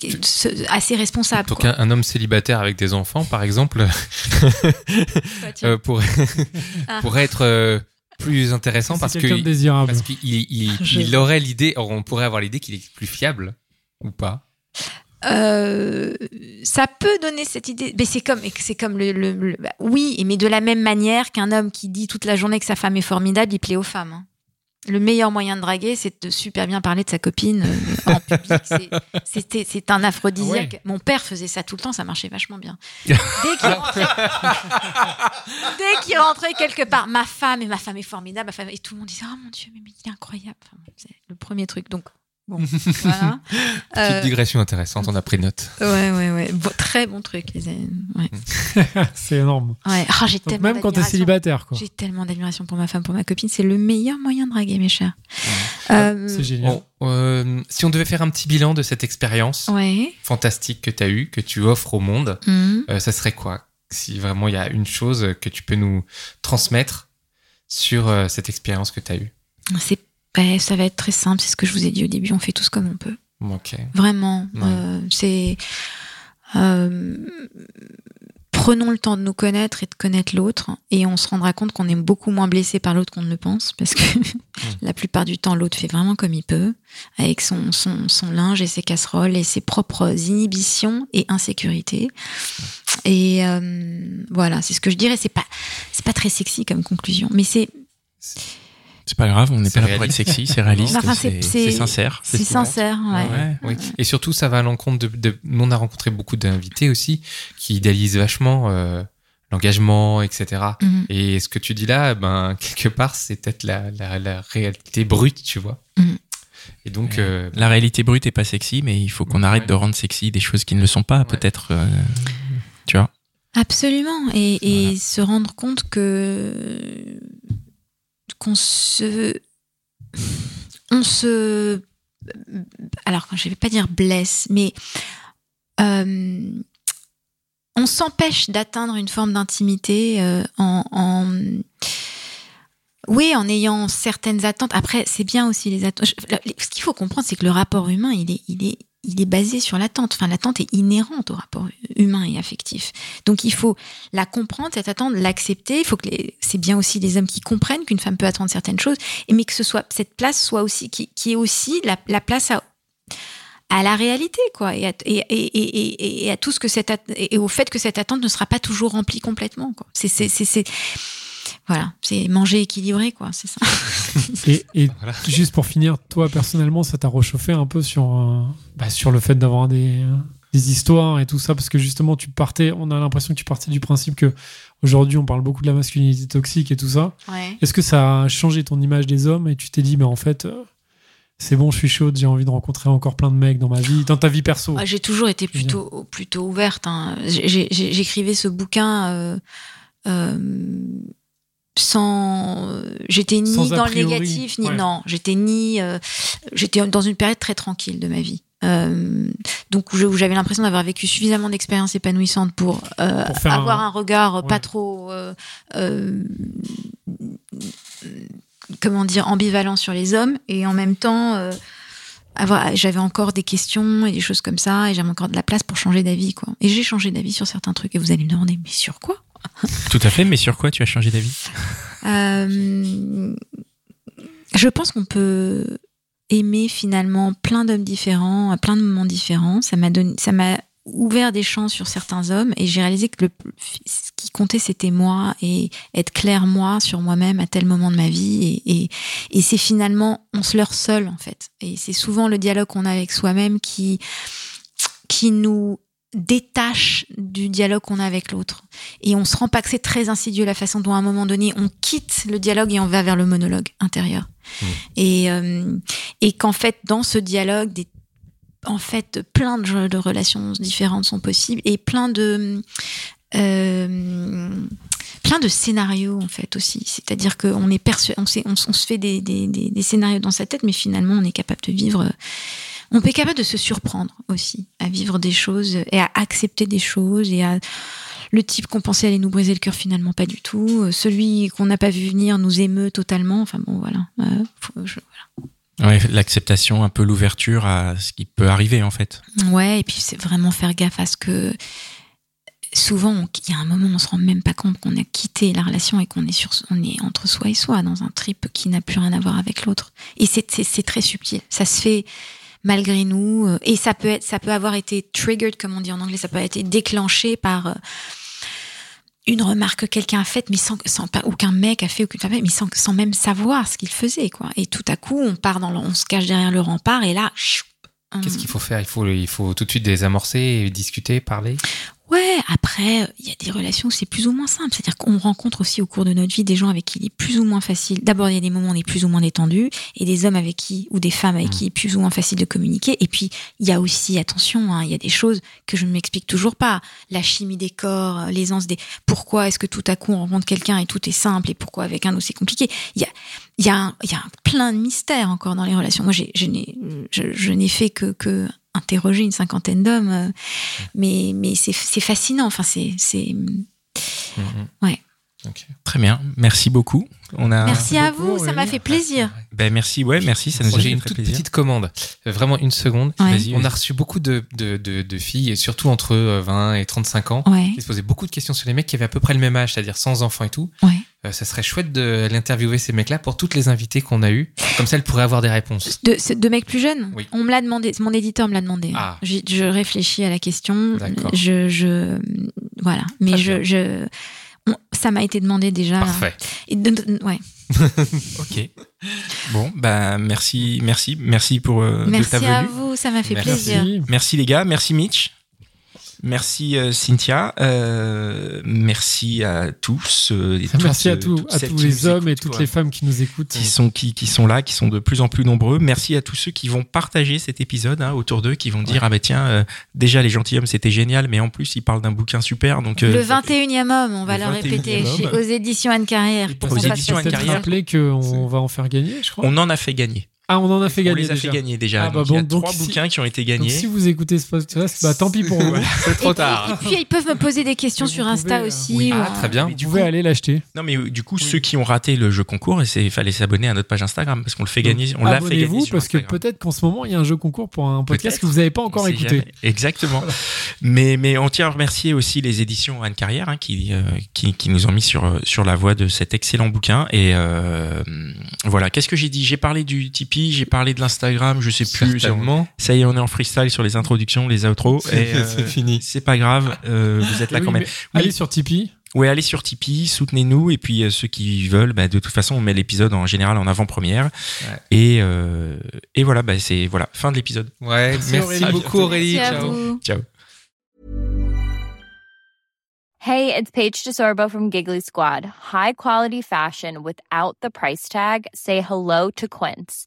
qui- se- assez responsable. Donc quoi. un, un homme célibataire avec des enfants, par exemple, tiens. euh, pourrait, Ah. pourrait être euh, plus intéressant parce que quelqu'un de désirable. parce qu'il il, il- Je- il aurait l'idée, on pourrait avoir l'idée qu'il est plus fiable ou pas. Euh, ça peut donner cette idée, mais c'est comme, c'est comme le, le- le- bah, oui, mais de la même manière qu'un homme qui dit toute la journée que sa femme est formidable, il plaît aux femmes. hein. Le meilleur moyen de draguer, c'est de super bien parler de sa copine euh, en public. C'est- un aphrodisiaque. Mon père faisait ça tout le temps, ça marchait vachement bien. Dès qu'il rentrait, dès qu'il rentrait quelque part, ma femme et ma femme est formidable, ma femme et tout le monde disait oh mon dieu, mais il est incroyable. Enfin, c'est le premier truc. Donc bon, voilà. Petite Euh, digression intéressante, on a pris note. Ouais, ouais, ouais. Bon, très bon truc, les amis. Ouais. c'est énorme. Ouais. Ah, j'ai tellement même quand t'es célibataire, quoi. J'ai tellement d'admiration pour ma femme, pour ma copine. C'est le meilleur moyen de draguer, mes chers. Euh, C'est génial. Bon, euh, si on devait faire un petit bilan de cette expérience ouais. fantastique que tu as eue, que tu offres au monde, euh, ça serait quoi? Si vraiment il y a une chose que tu peux nous transmettre sur euh, cette expérience que tu as eue. C'est, ben, ça va être très simple. C'est ce que je vous ai dit au début. On fait tous comme on peut. Vraiment. Ouais. Euh, c'est. euh, prenons le temps de nous connaître et de connaître l'autre, et on se rendra compte qu'on est beaucoup moins blessé par l'autre qu'on ne le pense, parce que la plupart du temps, l'autre fait vraiment comme il peut, avec son, son, son linge et ses casseroles et ses propres inhibitions et insécurités. Et euh, voilà, c'est ce que je dirais. C'est pas, c'est pas très sexy comme conclusion, mais c'est, C'est pas grave, on n'est pas là pour être réaliste. sexy, c'est réaliste, Enfin, c'est sincère. c'est sincère. Ouais. Et surtout, ça va à l'encontre de, de- Nous, on a rencontré beaucoup d'invités aussi qui idéalisent vachement euh, l'engagement, etc. Mhm. Et ce que tu dis là, ben, quelque part, c'est peut-être la, la, la réalité brute, tu vois. Mhm. Et donc, Ouais. euh, La réalité brute est pas sexy, mais il faut qu'on arrête de rendre sexy des choses qui ne le sont pas, Ouais. peut-être. euh, tu vois Absolument. Et, et Voilà. se rendre compte que qu'on se on se alors je vais pas dire blesse, mais euh, on s'empêche d'atteindre une forme d'intimité euh, en, en oui, en ayant certaines attentes. Après, c'est bien aussi les attentes. Ce qu'il faut comprendre, c'est que le rapport humain, il est, il est, il est basé sur l'attente. Enfin, l'attente est inhérente au rapport humain et affectif. Donc, il faut la comprendre, cette attente, l'accepter. Il faut que c'est bien aussi les hommes qui comprennent qu'une femme peut attendre certaines choses, mais que ce soit cette place soit aussi qui, est aussi la, la place à la réalité quoi et à, tout ce que cette et au fait que cette attente ne sera pas toujours remplie complètement c'est- voilà c'est manger équilibré quoi c'est ça Et, et Voilà. juste pour finir, toi personnellement, ça t'a réchauffé un peu sur, euh, bah, sur le fait d'avoir des, euh, des histoires et tout ça, parce que justement, tu partais, on a l'impression que tu partais du principe que aujourd'hui, on parle beaucoup de la masculinité toxique et tout ça. ouais Est-ce que ça a changé ton image des hommes et tu t'es dit, mais en fait, euh, c'est bon, je suis chaude, j'ai envie de rencontrer encore plein de mecs dans ma vie, dans ta vie perso? Ah, J'ai toujours été plutôt, plutôt ouverte. hein. J'écrivais ce bouquin euh, euh, sans. J'étais ni Sans dans le négatif, ni. ouais. Non, j'étais ni. euh, j'étais dans une période très tranquille de ma vie. Euh, donc où j'avais l'impression d'avoir vécu suffisamment d'expériences épanouissantes pour, euh, avoir un- un, regard pas trop euh, euh, comment dire ambivalent sur les hommes et en même temps euh, avoir j'avais encore des questions et des choses comme ça et j'avais encore de la place pour changer d'avis quoi et j'ai changé d'avis sur certains trucs et vous allez me demander mais sur quoi? Tout à fait, mais sur quoi tu as changé d'avis? Euh, je pense qu'on peut aimer finalement plein d'hommes différents, à plein de moments différents. Ça m'a donné, ça m'a ouvert des champs sur certains hommes et j'ai réalisé que le, ce qui comptait c'était moi et être clair moi sur moi-même à tel moment de ma vie et, c'est finalement on se leurre seul en fait et c'est souvent le dialogue qu'on a avec soi-même qui qui nous détache du dialogue qu'on a avec l'autre. Et on se rend pas que c'est très insidieux la façon dont à un moment donné on quitte le dialogue et on va vers le monologue intérieur. Et, euh, et qu'en fait dans ce dialogue, des, en fait plein de, de relations différentes sont possibles et plein de euh, plein de scénarios en fait aussi. C'est-à-dire qu'on est perçu, on, on, se fait des, des scénarios dans sa tête, mais finalement on est capable de vivre. On est capable de se surprendre aussi à vivre des choses et à accepter des choses et à le type qu'on pensait allait nous briser le cœur finalement pas du tout. Euh, Celui qu'on n'a pas vu venir nous émeut totalement. Enfin bon voilà. Euh, faut- je- Ouais, l'acceptation, un peu l'ouverture à ce qui peut arriver en fait. Ouais, et puis c'est vraiment faire gaffe à ce que souvent il y a un moment où on se rend même pas compte qu'on a quitté la relation et qu'on est sur on est entre soi et soi dans un trip qui n'a plus rien à voir avec l'autre. Et c'est c'est- c'est très subtil. Ça se fait malgré nous euh, et ça peut être ça peut avoir été triggered comme on dit en anglais, ça peut avoir été déclenché par euh, une remarque que quelqu'un a faite, mais sans, sans pas, mec a fait, aucune femme, mais sans, sans même savoir ce qu'il faisait, quoi. Et tout à coup, on part dans, le- on se cache derrière le rempart, et là, Qu'est-ce qu'il faut faire? Il faut, il faut tout de suite désamorcer, discuter, parler? Ouais, après, il y a des relations où c'est plus ou moins simple. C'est-à-dire qu'on rencontre aussi au cours de notre vie des gens avec qui il est plus ou moins facile. D'abord, il y a des moments où on est plus ou moins détendu, et des hommes avec qui, ou des femmes avec qui il est plus ou moins facile de communiquer. Et puis, il y a aussi, attention, hein, il y a des choses que je ne m'explique toujours pas. La chimie des corps, euh, l'aisance des... Pourquoi est-ce que tout à coup on rencontre quelqu'un et tout est simple, et pourquoi avec un c'est compliqué Il y a, il y, a un- il y a un plein de mystères encore dans les relations. Moi, j'ai- je n'ai je, je n'ai fait que, que interroger une cinquantaine d'hommes, euh, mais, mais c'est c'est fascinant. Enfin, c'est. c'est- Mhm. Ouais. Très bien, merci beaucoup. On a. Merci à beaucoup, vous, ça m'a fait plaisir. Ben merci, ouais, merci, ça nous a J'ai fait une très toute plaisir. petite commande, Euh, vraiment une seconde. Ouais. On a reçu beaucoup de, de, de, de filles, et surtout entre euh, 20 et 35 ans, Ouais, qui se posaient beaucoup de questions sur les mecs qui avaient à peu près le même âge, c'est-à-dire sans enfants et tout. ouais. Euh, ça serait chouette de l'interviewer ces mecs-là pour toutes les invités qu'on a eues. Comme ça, elles pourraient avoir des réponses. De, mecs plus jeunes Oui. On me l'a demandé, mon éditeur me l'a demandé. Ah. Je, je réfléchis à la question. D'accord. Je, je. Voilà. Mais Très je. bien. je on- ça m'a été demandé déjà. Parfait. Et de- de- ouais. Ok. Bon, ben merci, merci, merci pour euh, de Merci ta à venue. vous, ça m'a fait Merci. plaisir. Merci. Merci les gars, merci Mitch. Merci euh, Cynthia, euh, merci à tous. euh, et toutes, Merci à, à tous les hommes et toutes quoi. les femmes qui nous écoutent. qui sont qui, qui sont là, qui sont de plus en plus nombreux. Merci à tous ceux qui vont partager cet épisode hein, autour d'eux, qui vont dire ah bah tiens euh, déjà les gentilshommes c'était génial, mais en plus ils parlent d'un bouquin super donc euh, Le 21e homme, on va Le le 21e répéter, chez- aux éditions Anne Carrière. pour Aux éditions Anne Carrière. rappeler qu'on va en faire gagner, je crois. on en a fait gagner. Ah, on en a fait on gagner les a déjà. fait gagner déjà. Ah bah Donc, il y a donc trois si- bouquins qui ont été Donc gagnés. si vous écoutez ce podcast, bah tant pis pour vous. C'est trop Et tard. puis ils peuvent me poser des questions Vous sur Insta euh, aussi. oui. ou Ah, très bien. Mais Vous pouvez coup- aller l'acheter. Non mais euh, du coup ceux qui ont raté le jeu concours, il fallait s'abonner à notre page Instagram parce qu'on le fait gagner, on l'a fait gagner Abonnez-vous sur parce que Instagram. peut-être qu'en ce moment il y a un jeu concours pour un podcast que vous n'avez pas On encore écouté. jamais. Exactement. Mais, mais on tient à remercier aussi les éditions Anne Carrière hein, qui, euh, qui, qui nous ont mis sur, sur la voie de cet excellent bouquin. Et euh, voilà, qu'est-ce que j'ai dit? J'ai parlé du Tipeee, j'ai parlé de l'Instagram, je sais plus. Certainement. Ça y est, on est en freestyle sur les introductions, les outros. Et, euh, C'est fini. C'est pas grave, euh, vous êtes là Oui, quand même. Allez sur Tipeee. Ouais, allez sur Tipeee, soutenez-nous. Et puis euh, ceux qui veulent, bah, de toute façon, on met l'épisode en général en avant-première. Ouais. Et, euh, et voilà, bah, c'est voilà, fin de l'épisode. Ouais, Merci, merci, Aurélie. beaucoup Aurélie. Merci à Ciao. vous. Ciao. Hey, it's Paige DeSorbo from Giggly Squad. High quality fashion without the price tag. Say hello to Quince.